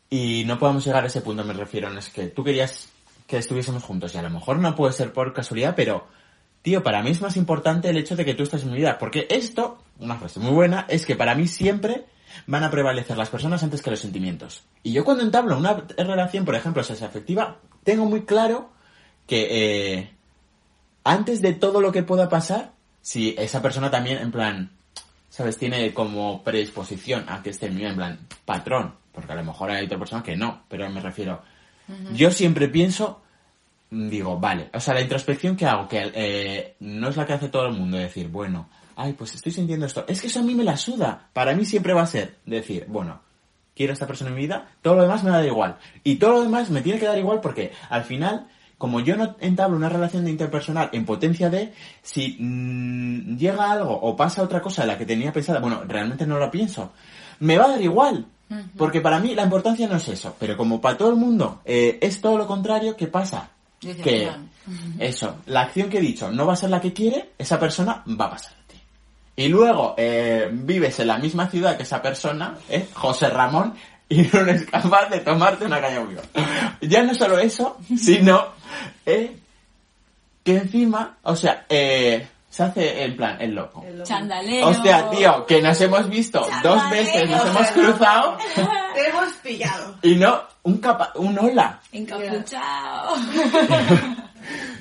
y no podemos llegar a ese punto, me refiero, es que tú querías que estuviésemos juntos y a lo mejor no puede ser por casualidad, pero tío, para mí es más importante el hecho de que tú estés en mi vida, porque esto, una frase muy buena, es que para mí siempre van a prevalecer las personas antes que los sentimientos. Y yo cuando entablo una relación, por ejemplo, afectiva, tengo muy claro que eh, antes de todo lo que pueda pasar, si esa persona también, en plan, ¿sabes? Tiene como predisposición a que esté vida, en plan, patrón, porque a lo mejor hay otra persona que no, pero me refiero, yo siempre pienso, mm, digo, vale, o sea, la introspección que hago, que eh, no es la que hace todo el mundo, decir, bueno, ay, pues estoy sintiendo esto, es que eso a mí me la suda, para mí siempre va a ser decir, bueno, quiero a esta persona en mi vida, todo lo demás me da igual, y todo lo demás me tiene que dar igual porque al final como yo no entablo una relación de interpersonal en potencia de, si mm, llega algo o pasa otra cosa de la que tenía pensada, bueno, realmente no lo pienso, me va a dar igual. Porque para mí la importancia no es eso, pero como para todo el mundo eh, es todo lo contrario, ¿qué pasa? Que eso, la acción que he dicho no va a ser la que quiere, esa persona va a pasar a ti. Y luego eh, vives en la misma ciudad que esa persona, ¿eh? José Ramón, y no eres capaz de tomarte una caña conmigo. Ya no solo eso, sino eh, que encima, o sea, eh, se hace en plan el loco. El loco. Chandalero. Hostia, tío, que nos hemos visto dos veces, nos hemos cruzado Te hemos pillado. y no, un capa, un hola. Encapuchado.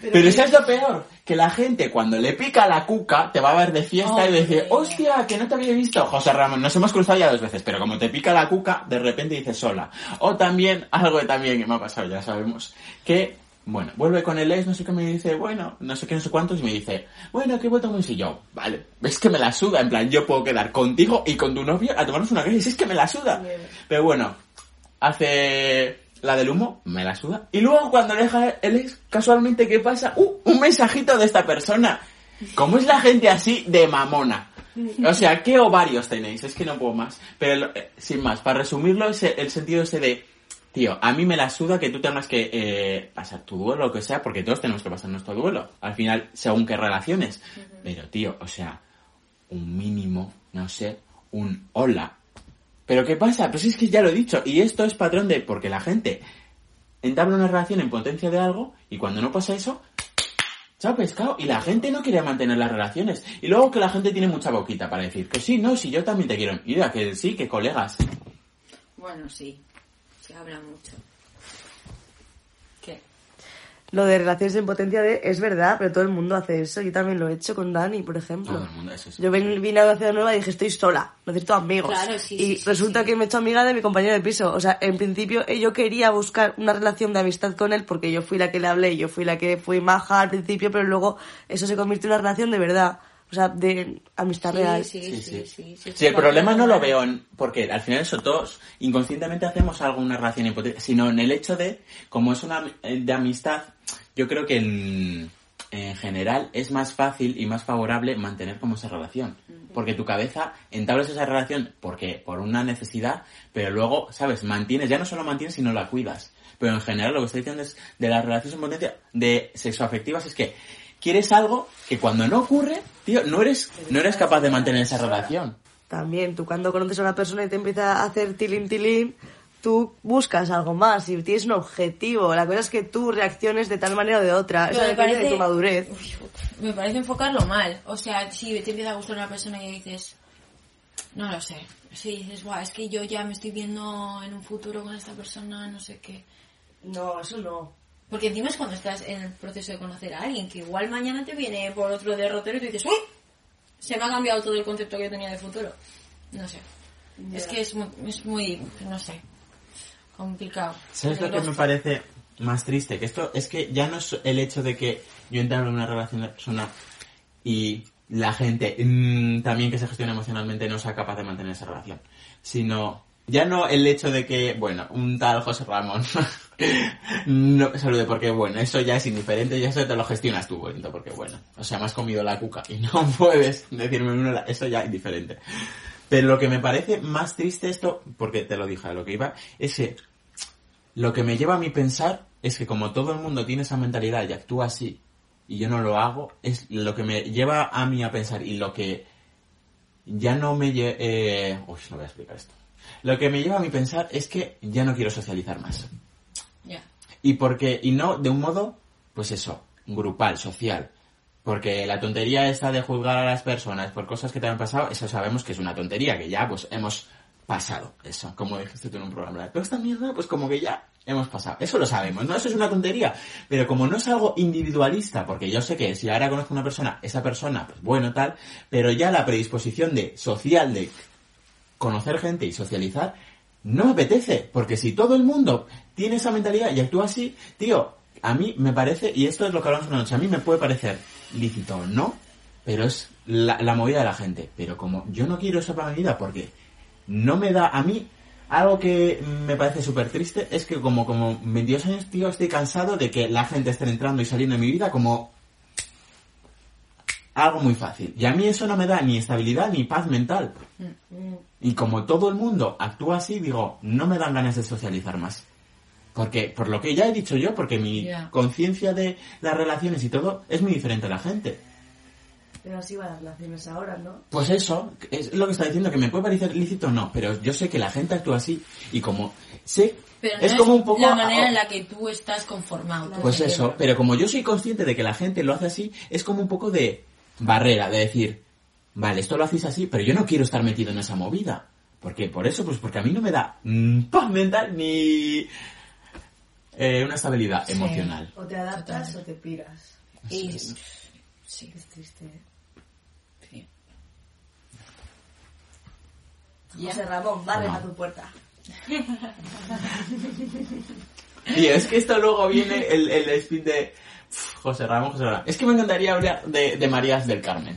Pero eso es lo peor, que la gente cuando le pica la cuca te va a ver de fiesta y dice, hostia, que no te había visto. José Ramón, nos hemos cruzado ya dos veces, pero como te pica la cuca, de repente dices sola. O también, algo que también que me ha pasado, ya sabemos, que, bueno, vuelve con el ex, no sé qué me dice, bueno, no sé qué, no sé cuántos, y me dice, bueno, que he vuelto muy si yo, vale, es que me la suda, en plan, yo puedo quedar contigo y con tu novio a tomarnos una crisis, es que me la suda. Bien. Pero bueno, hace la del humo, me la suda. Y luego cuando deja el ex, casualmente, ¿qué pasa? ¡Uh! Un mensajito de esta persona. ¿Cómo es la gente así de mamona? O sea, ¿qué ovarios tenéis? Es que no puedo más. Pero, eh, sin más, para resumirlo, ese, el sentido ese de... Tío, a mí me la suda que tú tengas que eh, pasar tu duelo o lo que sea, porque todos tenemos que pasar nuestro duelo. Al final, según qué relaciones. Pero, tío, o sea, un mínimo, no sé, un hola. Pero ¿qué pasa? Pues es que ya lo he dicho. Y esto es patrón de... Porque la gente entabla una relación en potencia de algo y cuando no pasa eso... Chao pescado. Y la gente no quiere mantener las relaciones. Y luego que la gente tiene mucha boquita para decir que sí, no, si yo también te quiero. Mira, que sí, que colegas. Bueno, sí. Habla mucho. ¿Qué? Lo de relaciones en potencia de es verdad, pero todo el mundo hace eso. Yo también lo he hecho con Dani, por ejemplo. Todo el mundo, eso sí. Yo ven- vine a una ciudad nueva y dije, estoy sola, necesito amigos. Claro, sí, y sí, resulta sí. que me he hecho amiga de mi compañero de piso. O sea, en principio eh, yo quería buscar una relación de amistad con él porque yo fui la que le hablé, yo fui la que fui maja al principio, pero luego eso se convirtió en una relación de verdad. O sea, de amistad real. Sí, Sí, sí, sí. sí. sí, Sí, el problema no lo veo en... Porque al final eso todos inconscientemente hacemos alguna relación hipotética, sino en el hecho de, como es una eh, de amistad, yo creo que en, en general es más fácil y más favorable mantener como esa relación. Porque tu cabeza entablas esa relación porque por una necesidad, pero luego, ¿sabes? Mantienes, ya no solo mantienes, sino la cuidas. Pero en general lo que estoy diciendo es de las relaciones en potencia de sexoafectivas es que quieres algo que cuando no ocurre, tío, no eres, no eres capaz de mantener esa relación. También, tú cuando conoces a una persona y te empieza a hacer tilín tilín, tú buscas algo más y tienes un objetivo. La cosa es que tú reacciones de tal manera o de otra. Eso depende de tu madurez. Me parece enfocarlo mal. O sea, si te empieza a gustar una persona y dices, no lo sé. Si dices, Buah, es que yo ya me estoy viendo en un futuro con esta persona, no sé qué. No, eso no. Porque encima es cuando estás en el proceso de conocer a alguien, que igual mañana te viene por otro derrotero y tú dices, ¡Uy! Se me ha cambiado todo el concepto que yo tenía de futuro. No sé. Es que es muy, es muy, no sé, complicado. ¿Sabes lo que me parece más triste? Que esto es que ya no es el hecho de que yo entre en una relación de persona y la gente mm, también que se gestiona emocionalmente no sea capaz de mantener esa relación, sino ya no el hecho de que, bueno, un tal José Ramón no salude porque, bueno, eso ya es indiferente y eso te lo gestionas tú, bonito, porque, bueno, o sea, me has comido la cuca y no puedes decirme eso ya es indiferente. Pero lo que me parece más triste esto, porque te lo dije, a lo que iba, es que lo que me lleva a mí pensar es que como todo el mundo tiene esa mentalidad y actúa así, y yo no lo hago, es lo que me lleva a mí a pensar y lo que ya no me lleva... Eh... Uy, no voy a explicar esto. Lo que me lleva a mí pensar es que ya no quiero socializar más. Ya. Y porque, y no de un modo, pues eso, grupal, social. Porque la tontería esta de juzgar a las personas por cosas que te han pasado, eso sabemos que es una tontería, que ya pues hemos pasado eso, como dijiste tú en un programa. Pero esta mierda, pues como que ya hemos pasado. Eso lo sabemos, ¿no? Eso es una tontería. Pero como no es algo individualista, porque yo sé que si ahora conozco a una persona, esa persona, pues bueno, tal, pero ya la predisposición de social, de conocer gente y socializar, no me apetece, porque si todo el mundo tiene esa mentalidad y actúa así, tío, a mí me parece, y esto es lo que hablamos una noche, a mí me puede parecer lícito o no, pero es la, movida de la gente. Pero como yo no quiero eso para mi vida porque no me da a mí, algo que me parece súper triste es que como, como 22 años, tío, estoy cansado de que la gente esté entrando y saliendo de mi vida como algo muy fácil. Y a mí eso no me da ni estabilidad ni paz mental. Y como todo el mundo actúa así, digo, no me dan ganas de socializar más. Porque, por lo que ya he dicho yo, porque mi conciencia de las relaciones y todo es muy diferente a la gente. Pero así van las relaciones ahora, ¿no? Pues eso, es lo que está diciendo, que me puede parecer lícito o no, pero yo sé que la gente actúa así y como sé, Pero no es como un poco... la manera en la que tú estás conformado. Pues eso, pero como yo soy consciente de que la gente lo hace así, es como un poco de barrera, de decir, vale, esto lo hacéis así, pero yo no quiero estar metido en esa movida. porque Por eso, pues porque a mí no me da paz mental ni eh, una estabilidad Sí. emocional. O te adaptas Totalmente. o te piras. Y, Eso sí, Es triste. ¿eh? sí. José Ramón, barre No. a tu puerta. Y es que esto luego viene el, el spin de José Ramón, José Ramón. Es que me encantaría hablar de, de Marías del Carmen.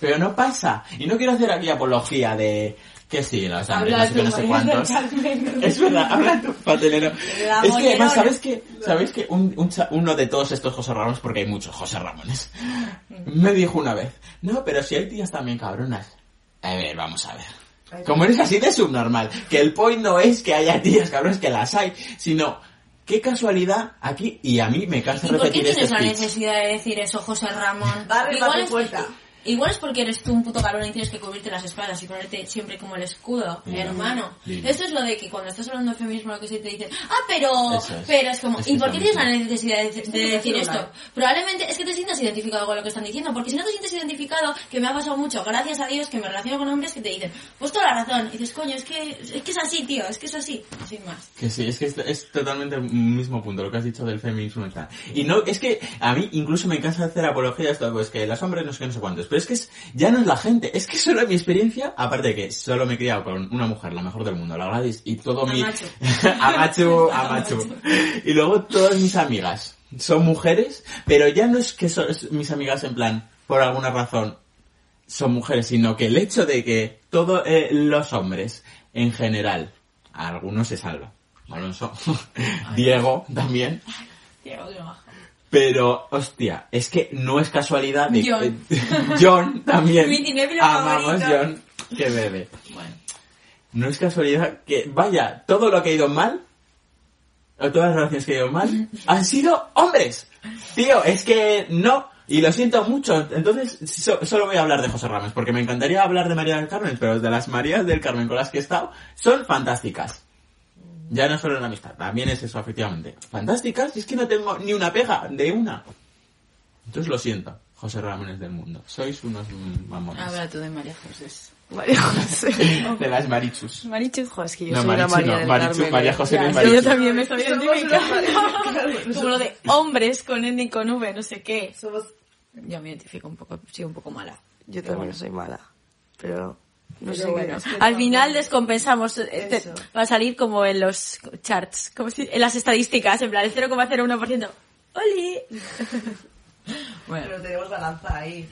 Pero no pasa. Y no quiero hacer aquí apología de que sí, los hombres, no sé qué, no sé cuántos. Es verdad, habla tu patelero. La Es que además. ¿sabes que ¿Sabes que un, un cha- uno de todos estos José Ramones, porque hay muchos José Ramones, me dijo una vez, no, pero si hay tías también cabronas. A ver, vamos a ver. Como eres así de subnormal, que el point no es que haya tías cabronas que las hay, sino qué casualidad aquí, y a mí me cansa ¿Y por qué repetir este tienes la speech. necesidad de decir eso, José Ramón? Barre pa' tu es, puerta. Igual es porque eres tú un puto cabrón y tienes que cubrirte las espaldas y ponerte siempre como el escudo, Lindo. hermano. Esto es lo de que cuando estás hablando de feminismo lo que se te dice, ah, pero, es. pero es como, Es ¿y por qué tienes la necesidad de, de decir es esto? Probablemente es que te sientas identificado con lo que están diciendo, porque si no te sientes identificado, que me ha pasado mucho, gracias a Dios, que me relaciono con hombres que te dicen, pues toda la razón, y dices, coño, es que, es que es así, tío, es que es así, sin más. Que sí, es que es, es totalmente el mismo punto, lo que has dicho del feminismo y tal. Y no, es que a mí incluso me cansa hacer apología de esto, pues que los hombres no sé qué, no sé cuántos, pero es que es, ya no es la gente, es que solo mi experiencia, aparte de que solo me he criado con una mujer, la mejor del mundo, la Gladys, y todo mi... Amachu. Amachu. Y luego todas mis amigas son mujeres, pero ya no es que son mis amigas en plan, por alguna razón, son mujeres, sino que el hecho de que todos eh, los hombres, en general, algunos se salvan. Alonso, Diego también, Diego, majo. Pero hostia, es que no es casualidad de John. John también. Mi Amamos favorito. John, que bebe. Bueno. No es casualidad que, vaya, todo lo que ha ido mal, o todas las relaciones que han ido mal, han sido hombres. Tío, es que no. Y lo siento mucho. Entonces, so- solo voy a hablar de José Ramos, porque me encantaría hablar de María del Carmen, pero de las Marías del Carmen con las que he estado, son fantásticas. Ya no solo en amistad, también es eso, efectivamente. Fantásticas, y es que no tengo ni una pega de una. Entonces lo siento, José Ramones del mundo. Sois unos mamones. Habla tú de María José. María José. De las marichus. Marichus. Jo, es que yo No, soy una Marichu María no, del Marichu- Carmen. María. José Ya, no es Marichu. Yo también me estoy Somos identificando. una- Como lo de hombres con N y con V, no sé qué. Somos... Yo me identifico un poco, soy un poco mala. Yo también soy mala. Pero... No sé bueno, al final descompensamos, eh, te- va a salir como en los charts, como si, en las estadísticas, en plan el 0,01%. ¡Oli! bueno, Pero tenemos balanza ahí.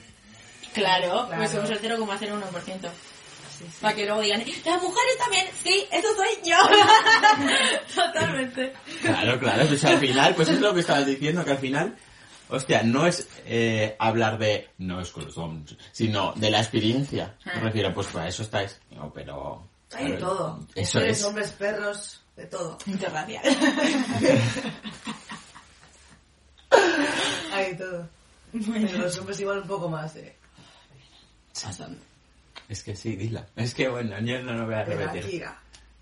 claro, Claro. pues somos el 0,01%. Para que luego digan, las mujeres también, sí, eso soy yo. Totalmente. Claro, claro, pues al final, pues es lo que estabas diciendo, que al final, hostia, no es eh, hablar de, no es con los hombres, sino de la experiencia. Me Ah. refiero, pues para eso estáis, no, pero... Hay de todo. Eso es. hombres, perros, de todo. Interracial. Hay de todo. Pero los hombres igual un poco más, eh. Es que sí, dila. Es que bueno, yo no lo voy a repetir. Akira,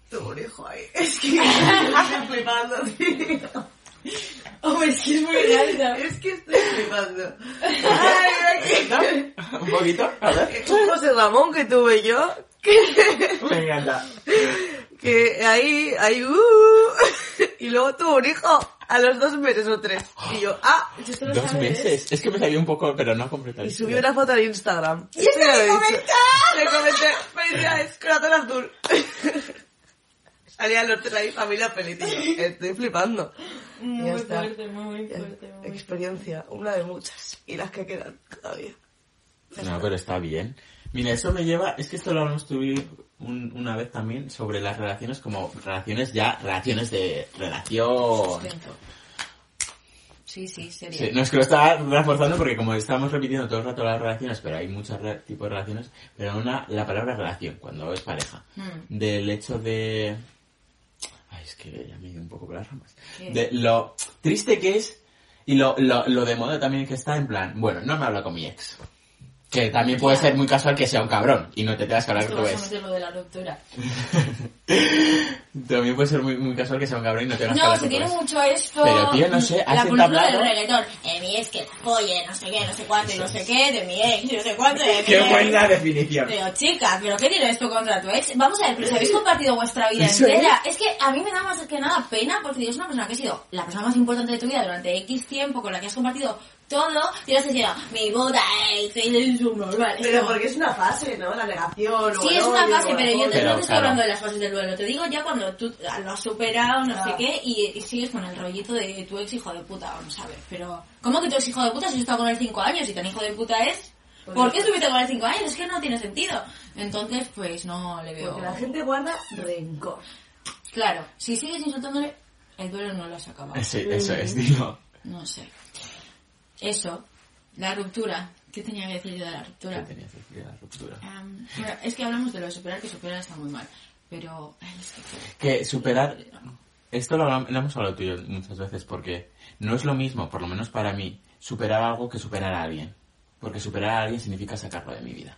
tu hijo ahí. Es que estoy flipando, tío. Hombre, es que es muy alto. Es que estoy flipando. Ay, ¿No? ¿Un poquito? A ver. Un José Ramón que tuve yo, Me encanta. que ahí, ahí, uh, y luego tuvo un hijo a los dos meses o tres. Y yo, ah, esto lo Dos sabes. meses. Es que me salió un poco, pero no completamente. Y subió una foto en Instagram. ¡Y eso le comenté! Le comenté, felicidades, corazón azul. Salían los tres ahí, familia feliz. Y yo, estoy flipando. Muy fuerte, muy fuerte. muy Experiencia, una de muchas. Y las que quedan todavía. No, pero está bien. Mira, eso me lleva, es que esto lo hablamos tú un- una vez también sobre las relaciones como relaciones ya, relaciones de relación. Sí, sí, sería. Sí, no es que lo estaba reforzando porque como estamos repitiendo todo el rato las relaciones, pero hay muchos re- tipos de relaciones, pero una, la palabra relación, cuando es pareja, Mm. del hecho de... Es que ya me he ido un poco por las ramas. De lo triste que es y lo, lo, lo de moda también que está en plan, bueno, no me habla con mi ex. Que también puede ser muy casual que sea un cabrón y no te tengas que hablar Esto con tu vas a ex. meter lo de la ruptura. También puede ser muy, muy casual que sea un cabrón y no tengas que No, hablar se con tu tiene mucho esto. Pero, tío, no sé, has La cultura del reggaetón. Eh, mi ex que folle, no sé qué, no sé cuánto, y no sé qué, de mi ex, y no sé cuánto, de mi Qué ex. buena definición. Pero chica, ¿pero qué tiene esto contra tu ex? Vamos a ver, pero si habéis compartido vuestra vida Eso entera. Es. que a mí me da más que nada pena porque digo, es una persona que ha sido la persona más importante de tu vida durante X tiempo, con la que has compartido todo, y estás diciendo, mi boda es un normal. Pero como- porque es una fase, ¿no? La negación. o Sí, el es una fase, pero el yo te, Pero, no te estoy claro. hablando de las fases del duelo. Te digo ya cuando tú lo has superado, no Claro. sé qué, y, y sigues con el rollito de tu ex hijo de puta, vamos a ver. Pero, ¿cómo que tu ex hijo de puta si has estado con él 5 años y tan hijo de puta es? Porque- ¿Por qué estuviste con él 5 años? Es que no tiene sentido. Entonces, pues no le veo... Porque la gente guarda rencor. Claro, si sigues insultándole, el duelo no lo has acabado. Sí, eso es, digo. No sé. Eso, la ruptura. ¿Qué tenía que decir yo de la ¿Qué ruptura? tenías que decir de la ruptura? Bueno, es que hablamos de lo de superar, que superar está muy mal. Pero, ay, es que... Que superar... Esto lo, hemos hablado tú y yo muchas veces porque no es lo mismo, por lo menos para mí, superar algo que superar a alguien. Porque superar a alguien significa sacarlo de mi vida.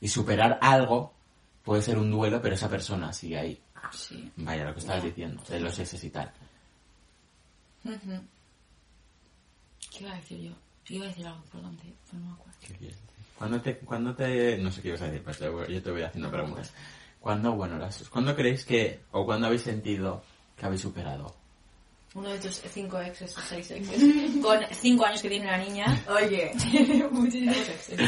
Y superar algo puede ser un duelo, pero esa persona sigue ahí. Sí. Vaya, lo que estabas diciendo, de los exes y tal. ¿Qué iba a decir yo? Iba a decir algo importante, pero no me acuerdo. ¿Qué quieres decir? ¿Cuándo te, cuándo te... No sé qué ibas a decir, pero te voy- yo te voy haciendo preguntas. ¿Cuándo, bueno, las, ¿cuándo creéis que... o cuándo habéis sentido que habéis superado? Uno de tus cinco exes o seis exes, con cinco años que tiene la niña, Oye, tiene muchísimos exes.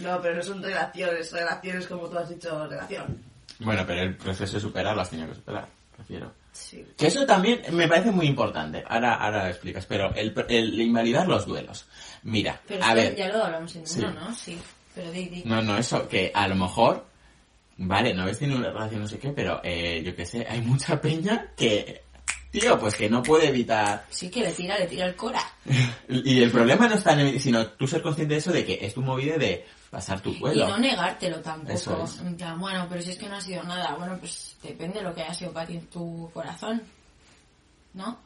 no, pero no son relaciones. Relaciones como tú has dicho, relación. Bueno, pero el proceso de superar lo has tenido que superar, prefiero. Sí. Que eso también me parece muy importante. Ahora, ahora lo explicas, pero el, el invalidar los duelos. Mira, Pero a ver... ya lo hablamos en Sí. uno, ¿no? Sí. Pero di, di. No, no, eso, que a lo mejor, vale, no habéis tenido una relación no sé qué, pero eh, yo qué sé, hay mucha peña que, tío, pues que no puede evitar. Sí que le tira, le tira el cora. Y el problema no está en el, sino tú ser consciente de eso, de que es tu movida de pasar tu Y duelo. no negártelo tampoco. Eso es. En plan, bueno, pero si es que no ha sido nada. Bueno, pues depende de lo que haya sido para ti en tu corazón. ¿No?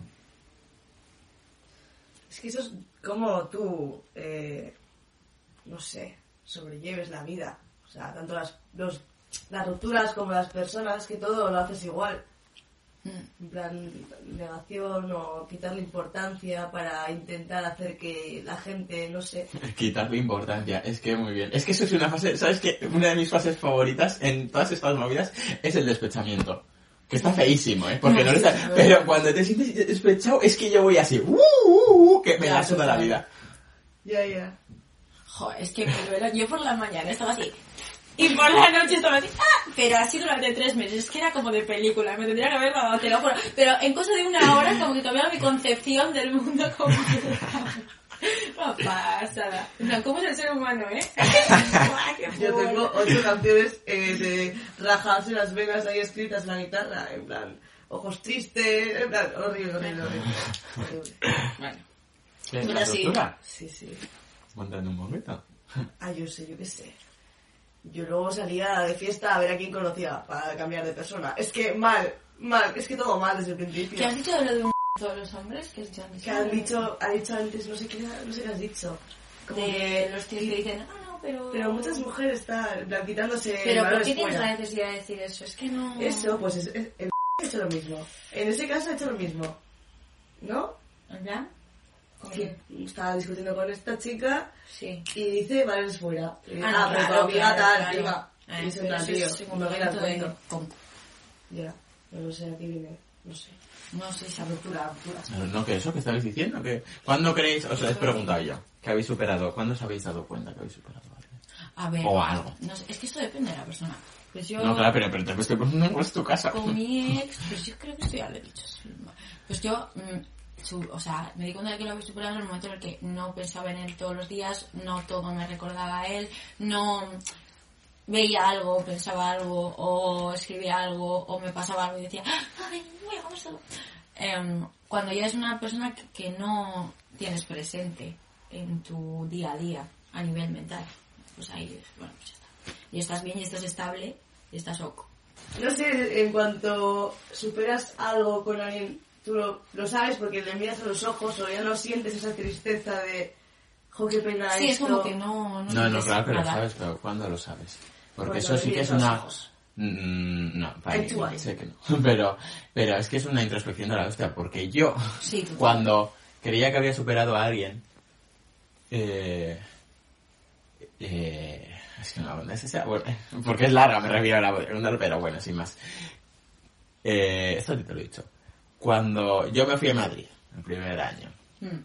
Es que eso es como tú, eh, no sé, sobrelleves la vida. O sea, tanto las, los, las rupturas como las personas, que todo lo haces igual. Mm. En plan, negación o quitarle importancia para intentar hacer que la gente, no sé. Quitarle importancia, es que muy bien. Es que eso es una fase, ¿sabes qué? Una de mis fases favoritas en todas estas movidas es el despechamiento. Que está feísimo, ¿eh? Porque no le está... Pero cuando te sientes despechado es que yo voy así, ¡uh, uh, uh! que me la suda la vida. Ya, ya. Joder, es que me. Yo por la mañana estaba así. Y por la noche estaba así. ¡Ah! Pero así durante tres meses. Es que era como de película. Me tendría que haber dado, te lo juro. Pero en cosa de una hora como que cambiaba mi concepción del mundo como No pasa nada. En plan, ¿cómo es el ser humano, eh? Yo tengo ocho canciones eh, de rajarse las venas ahí escritas en la guitarra, en plan, ojos tristes, en plan, horrible, horrible, horrible. Bueno. ¿La sí. Sí, sí. Un momento. Ah, yo sé, yo qué sé. Yo luego salía de fiesta a ver a quién conocía para cambiar de persona. Es que mal, mal, es que todo mal desde el principio. ¿Qué has dicho de lo de un todos los hombres? ¿Qué has dicho antes? Que han dicho, ha dicho antes, no sé qué, no sé qué has dicho. Como De que- los tíos que dicen, ah, no, pero... Pero muchas mujeres están quitándose Pero ¿por qué tienes la necesidad de decir eso? Es que no... Eso, pues es, es- el ha hecho lo mismo. En ese caso ha hecho lo mismo. ¿No? ¿En estaba discutiendo con esta chica Sí. y dice, vale, es fuera. Y dice, Ah, ah, no, pero claro, tu amiga claro, tal, claro. Eh, Y es eso tío, es no me momento la de... cuento. pum. Ya, no lo sé, aquí viene, no sé. No sé, esa ruptura, ruptura. No, no, que eso que estabais diciendo, que... ¿Cuándo creéis, os lo he preguntado yo, que habéis superado? ¿Cuándo os habéis dado cuenta que habéis superado a? A ver... O algo. No sé, es que esto depende de la persona. Pues yo... No, claro, pero, pero te estoy preguntando cuál es tu casa. Con mi ex, pues yo creo que esto ya lo he dicho. Pues yo, mm, o sea, me di cuenta de que lo había superado en el momento en el que no pensaba en él todos los días, no todo me recordaba a él, no veía algo, pensaba algo, o escribía algo, o me pasaba algo y decía, ¡ay, voy a comérselo! Em, cuando ya es una persona que, que no tienes presente en tu día a día a nivel mental, pues ahí, bueno, pues ya está. Y estás bien, y estás estable, y estás ok. No sé, en cuanto superas algo con alguien, tú lo, lo sabes porque le miras a los ojos o ya no sientes esa tristeza de, jo, qué pena Sí, es esto. como que no... No, No, no, claro que lo sabes, pero ¿cuándo lo sabes? Porque Cuando eso sí que es una... ojos. Mm, no, para mí, sé que no. Pero, pero es que es una introspección de la hostia, porque yo, Sí, cuando creía que había superado a alguien, eh, eh, es que no, si sea, bueno, porque es larga, me refiero a la pero bueno, sin más. Eh, esto te lo he dicho. Cuando yo me fui a Madrid, el primer año, Mm.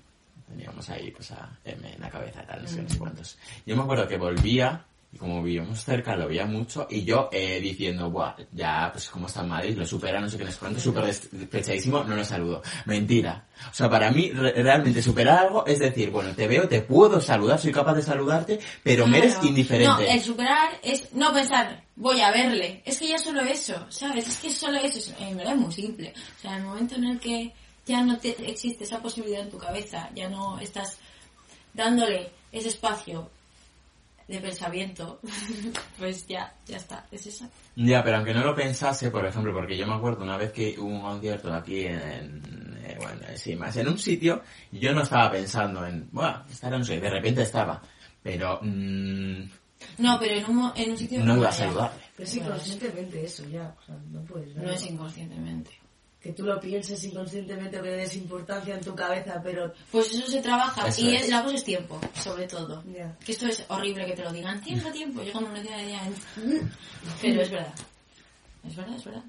teníamos ahí pues a M en la cabeza, tal, no sé, no sé cuántos. Yo me acuerdo que volvía, y como vivíamos cerca, lo veía mucho, y yo eh, diciendo, buah, ya, pues como está en Madrid, lo supera, no sé qué, no sé cuánto, súper despechadísimo, no lo saludo. Mentira. O sea, para mí, re- realmente superar algo es decir, bueno, te veo, te puedo saludar, soy capaz de saludarte, pero me eres indiferente. No, el superar es no pensar, voy a verle. Es que ya solo eso, ¿sabes? Es que solo eso, es, en verdad es muy simple. O sea, en el momento en el que ya no te existe esa posibilidad en tu cabeza, ya no estás dándole ese espacio de pensamiento, pues ya, ya está, es eso. Ya, pero aunque no lo pensase, por ejemplo, porque yo me acuerdo una vez que hubo un concierto aquí en, eh, bueno, sí, más en un sitio, yo no estaba pensando en, bueno, estar en un sitio, de repente estaba, pero mm, No, pero en un, mo- en un sitio... no iba a saludarle. Pero es inconscientemente eso ya, o sea, no puedes No es inconscientemente. Que tú lo pienses inconscientemente o que le des importancia en tu cabeza, pero Pues eso se trabaja Eso y es. la cosa es tiempo, sobre todo. Ya. Que esto es horrible que te lo digan. Tiempo, tiempo. Llega una universidad de día. Pero es verdad. Es verdad, es verdad.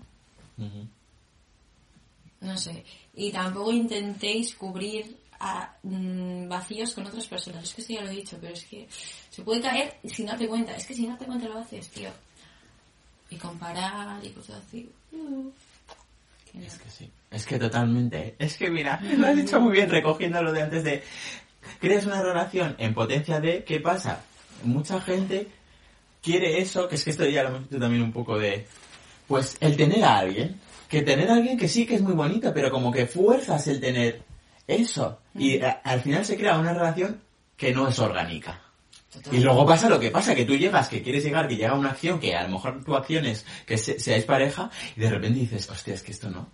No sé. Y tampoco intentéis cubrir a, mm, vacíos con otras personas. Es que esto ya lo he dicho, pero es que se puede caer sin darte cuenta. Es que sin darte cuenta lo haces, tío. Y comparar y cosas así. Uh, Es que sí, es que totalmente, es que mira, lo has dicho muy bien recogiendo lo de antes de, creas una relación en potencia de, ¿qué pasa? Mucha gente quiere eso, que es que esto ya lo hemos visto también un poco de, pues el tener a alguien, que tener a alguien que sí que es muy bonito, pero como que fuerzas el tener eso. Y a- al final se crea una relación que no es orgánica. Y luego pasa lo que pasa, que tú llegas, que quieres llegar, que llega una acción, que a lo mejor tu acción es que se- seáis pareja, y de repente dices, hostia, es que esto no.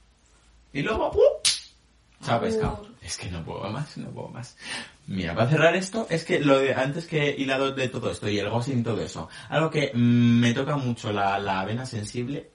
Y luego, ¡uh! Chao pescado. Es que no puedo más, no puedo más. Mira, para cerrar esto, es que lo de antes que hilado de todo esto y el ghosting y todo eso, algo que mm, me toca mucho la, la vena sensible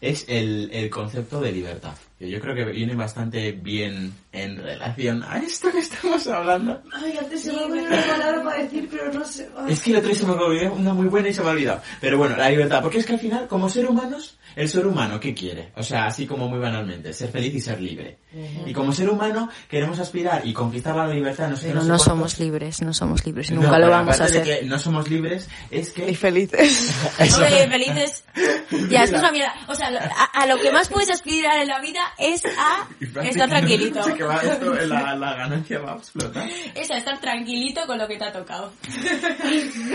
es el, el concepto de libertad. Que yo creo que viene bastante bien en relación a esto que estamos hablando. Ay, antes se me ha olvidado una palabra para decir, pero no sé. Ay. Es que el otro día se me olvidó una muy buena y se me ha olvidado. Pero bueno, la libertad. Porque es que al final, como ser humanos, el ser humano, ¿qué quiere? O sea, así como muy banalmente, ser feliz y ser libre. Y como ser humano, queremos aspirar y conquistar la libertad, no sé, Pero sé no cuánto. somos libres, no somos libres y No, nunca lo vamos a de que no somos libres, es que... Y felices. Eso- Hombre, felices. Ya, es que es una mierda. O sea, a lo que más puedes aspirar en la vida es a estar tranquilito. Sé que va esto, la, la ganancia va a explotar. Es a estar tranquilito con lo que te ha tocado.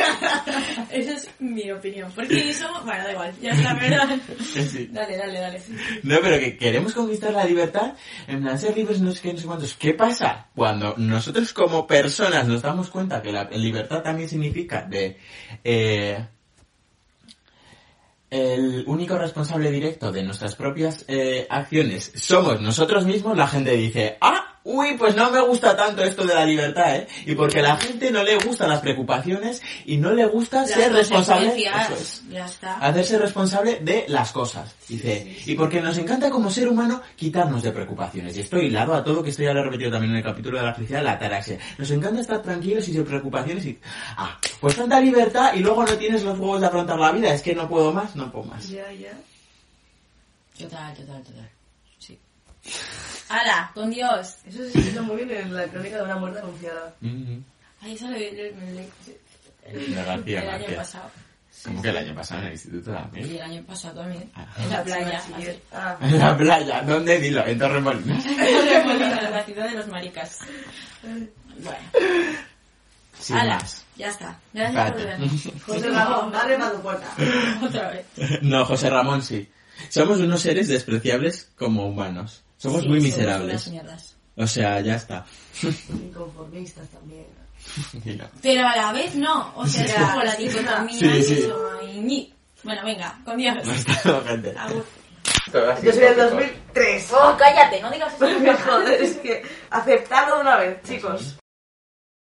Esa es mi opinión. Porque eso, bueno, da igual, ya es la verdad. Sí. Dale, dale, dale. No, pero que queremos conquistar la libertad, en plan ser libres no sé qué, no sé cuántos. ¿Qué pasa? Cuando nosotros como personas nos damos cuenta que la libertad también significa de... eh, el único responsable directo de nuestras propias eh, acciones somos nosotros mismos, la gente dice, ah, uy, pues no me gusta tanto esto de la libertad, ¿eh? Y porque a la gente no le gustan las preocupaciones y no le gusta Las ser responsable. es Ya está. hacerse responsable de las cosas. Dice, y porque nos encanta como ser humano quitarnos de preocupaciones. Y esto hilado a todo, que esto ya lo he repetido también en el capítulo de la felicidad, la ataraxia. Nos encanta estar tranquilos y sin preocupaciones y... Ah, pues tanta libertad y luego no tienes los huevos de afrontar la vida. Es que no puedo más, no puedo más. Ya, ya. Total, total, total. Sí. ¡Hala! ¡Con Dios! Eso se escrito muy bien en la crónica de una muerte anunciada. Mhm. Ay, eso lo De García el año pasado. Como que el año pasado en el instituto también. el año pasado también. Ah. En la playa. Ah, En la playa, ¿dónde? Dilo, en Torremolinos. Torremolinos, la ciudad de los maricas. Bueno. Sin Hala, más. ya está. Gracias por vernos. José Ramón, para tu puerta. Otra vez. No, José Ramón sí. Somos unos seres despreciables como humanos. Somos Sí, muy somos miserables. O sea, ya está. Inconformistas también. Pero a la vez no. O sea, es como la dicotomía sí, sí. Bueno, venga, con Dios. Gente. Yo soy del 2003. Oh, cállate, no digas eso. Joder, es que aceptadlo de una vez, chicos.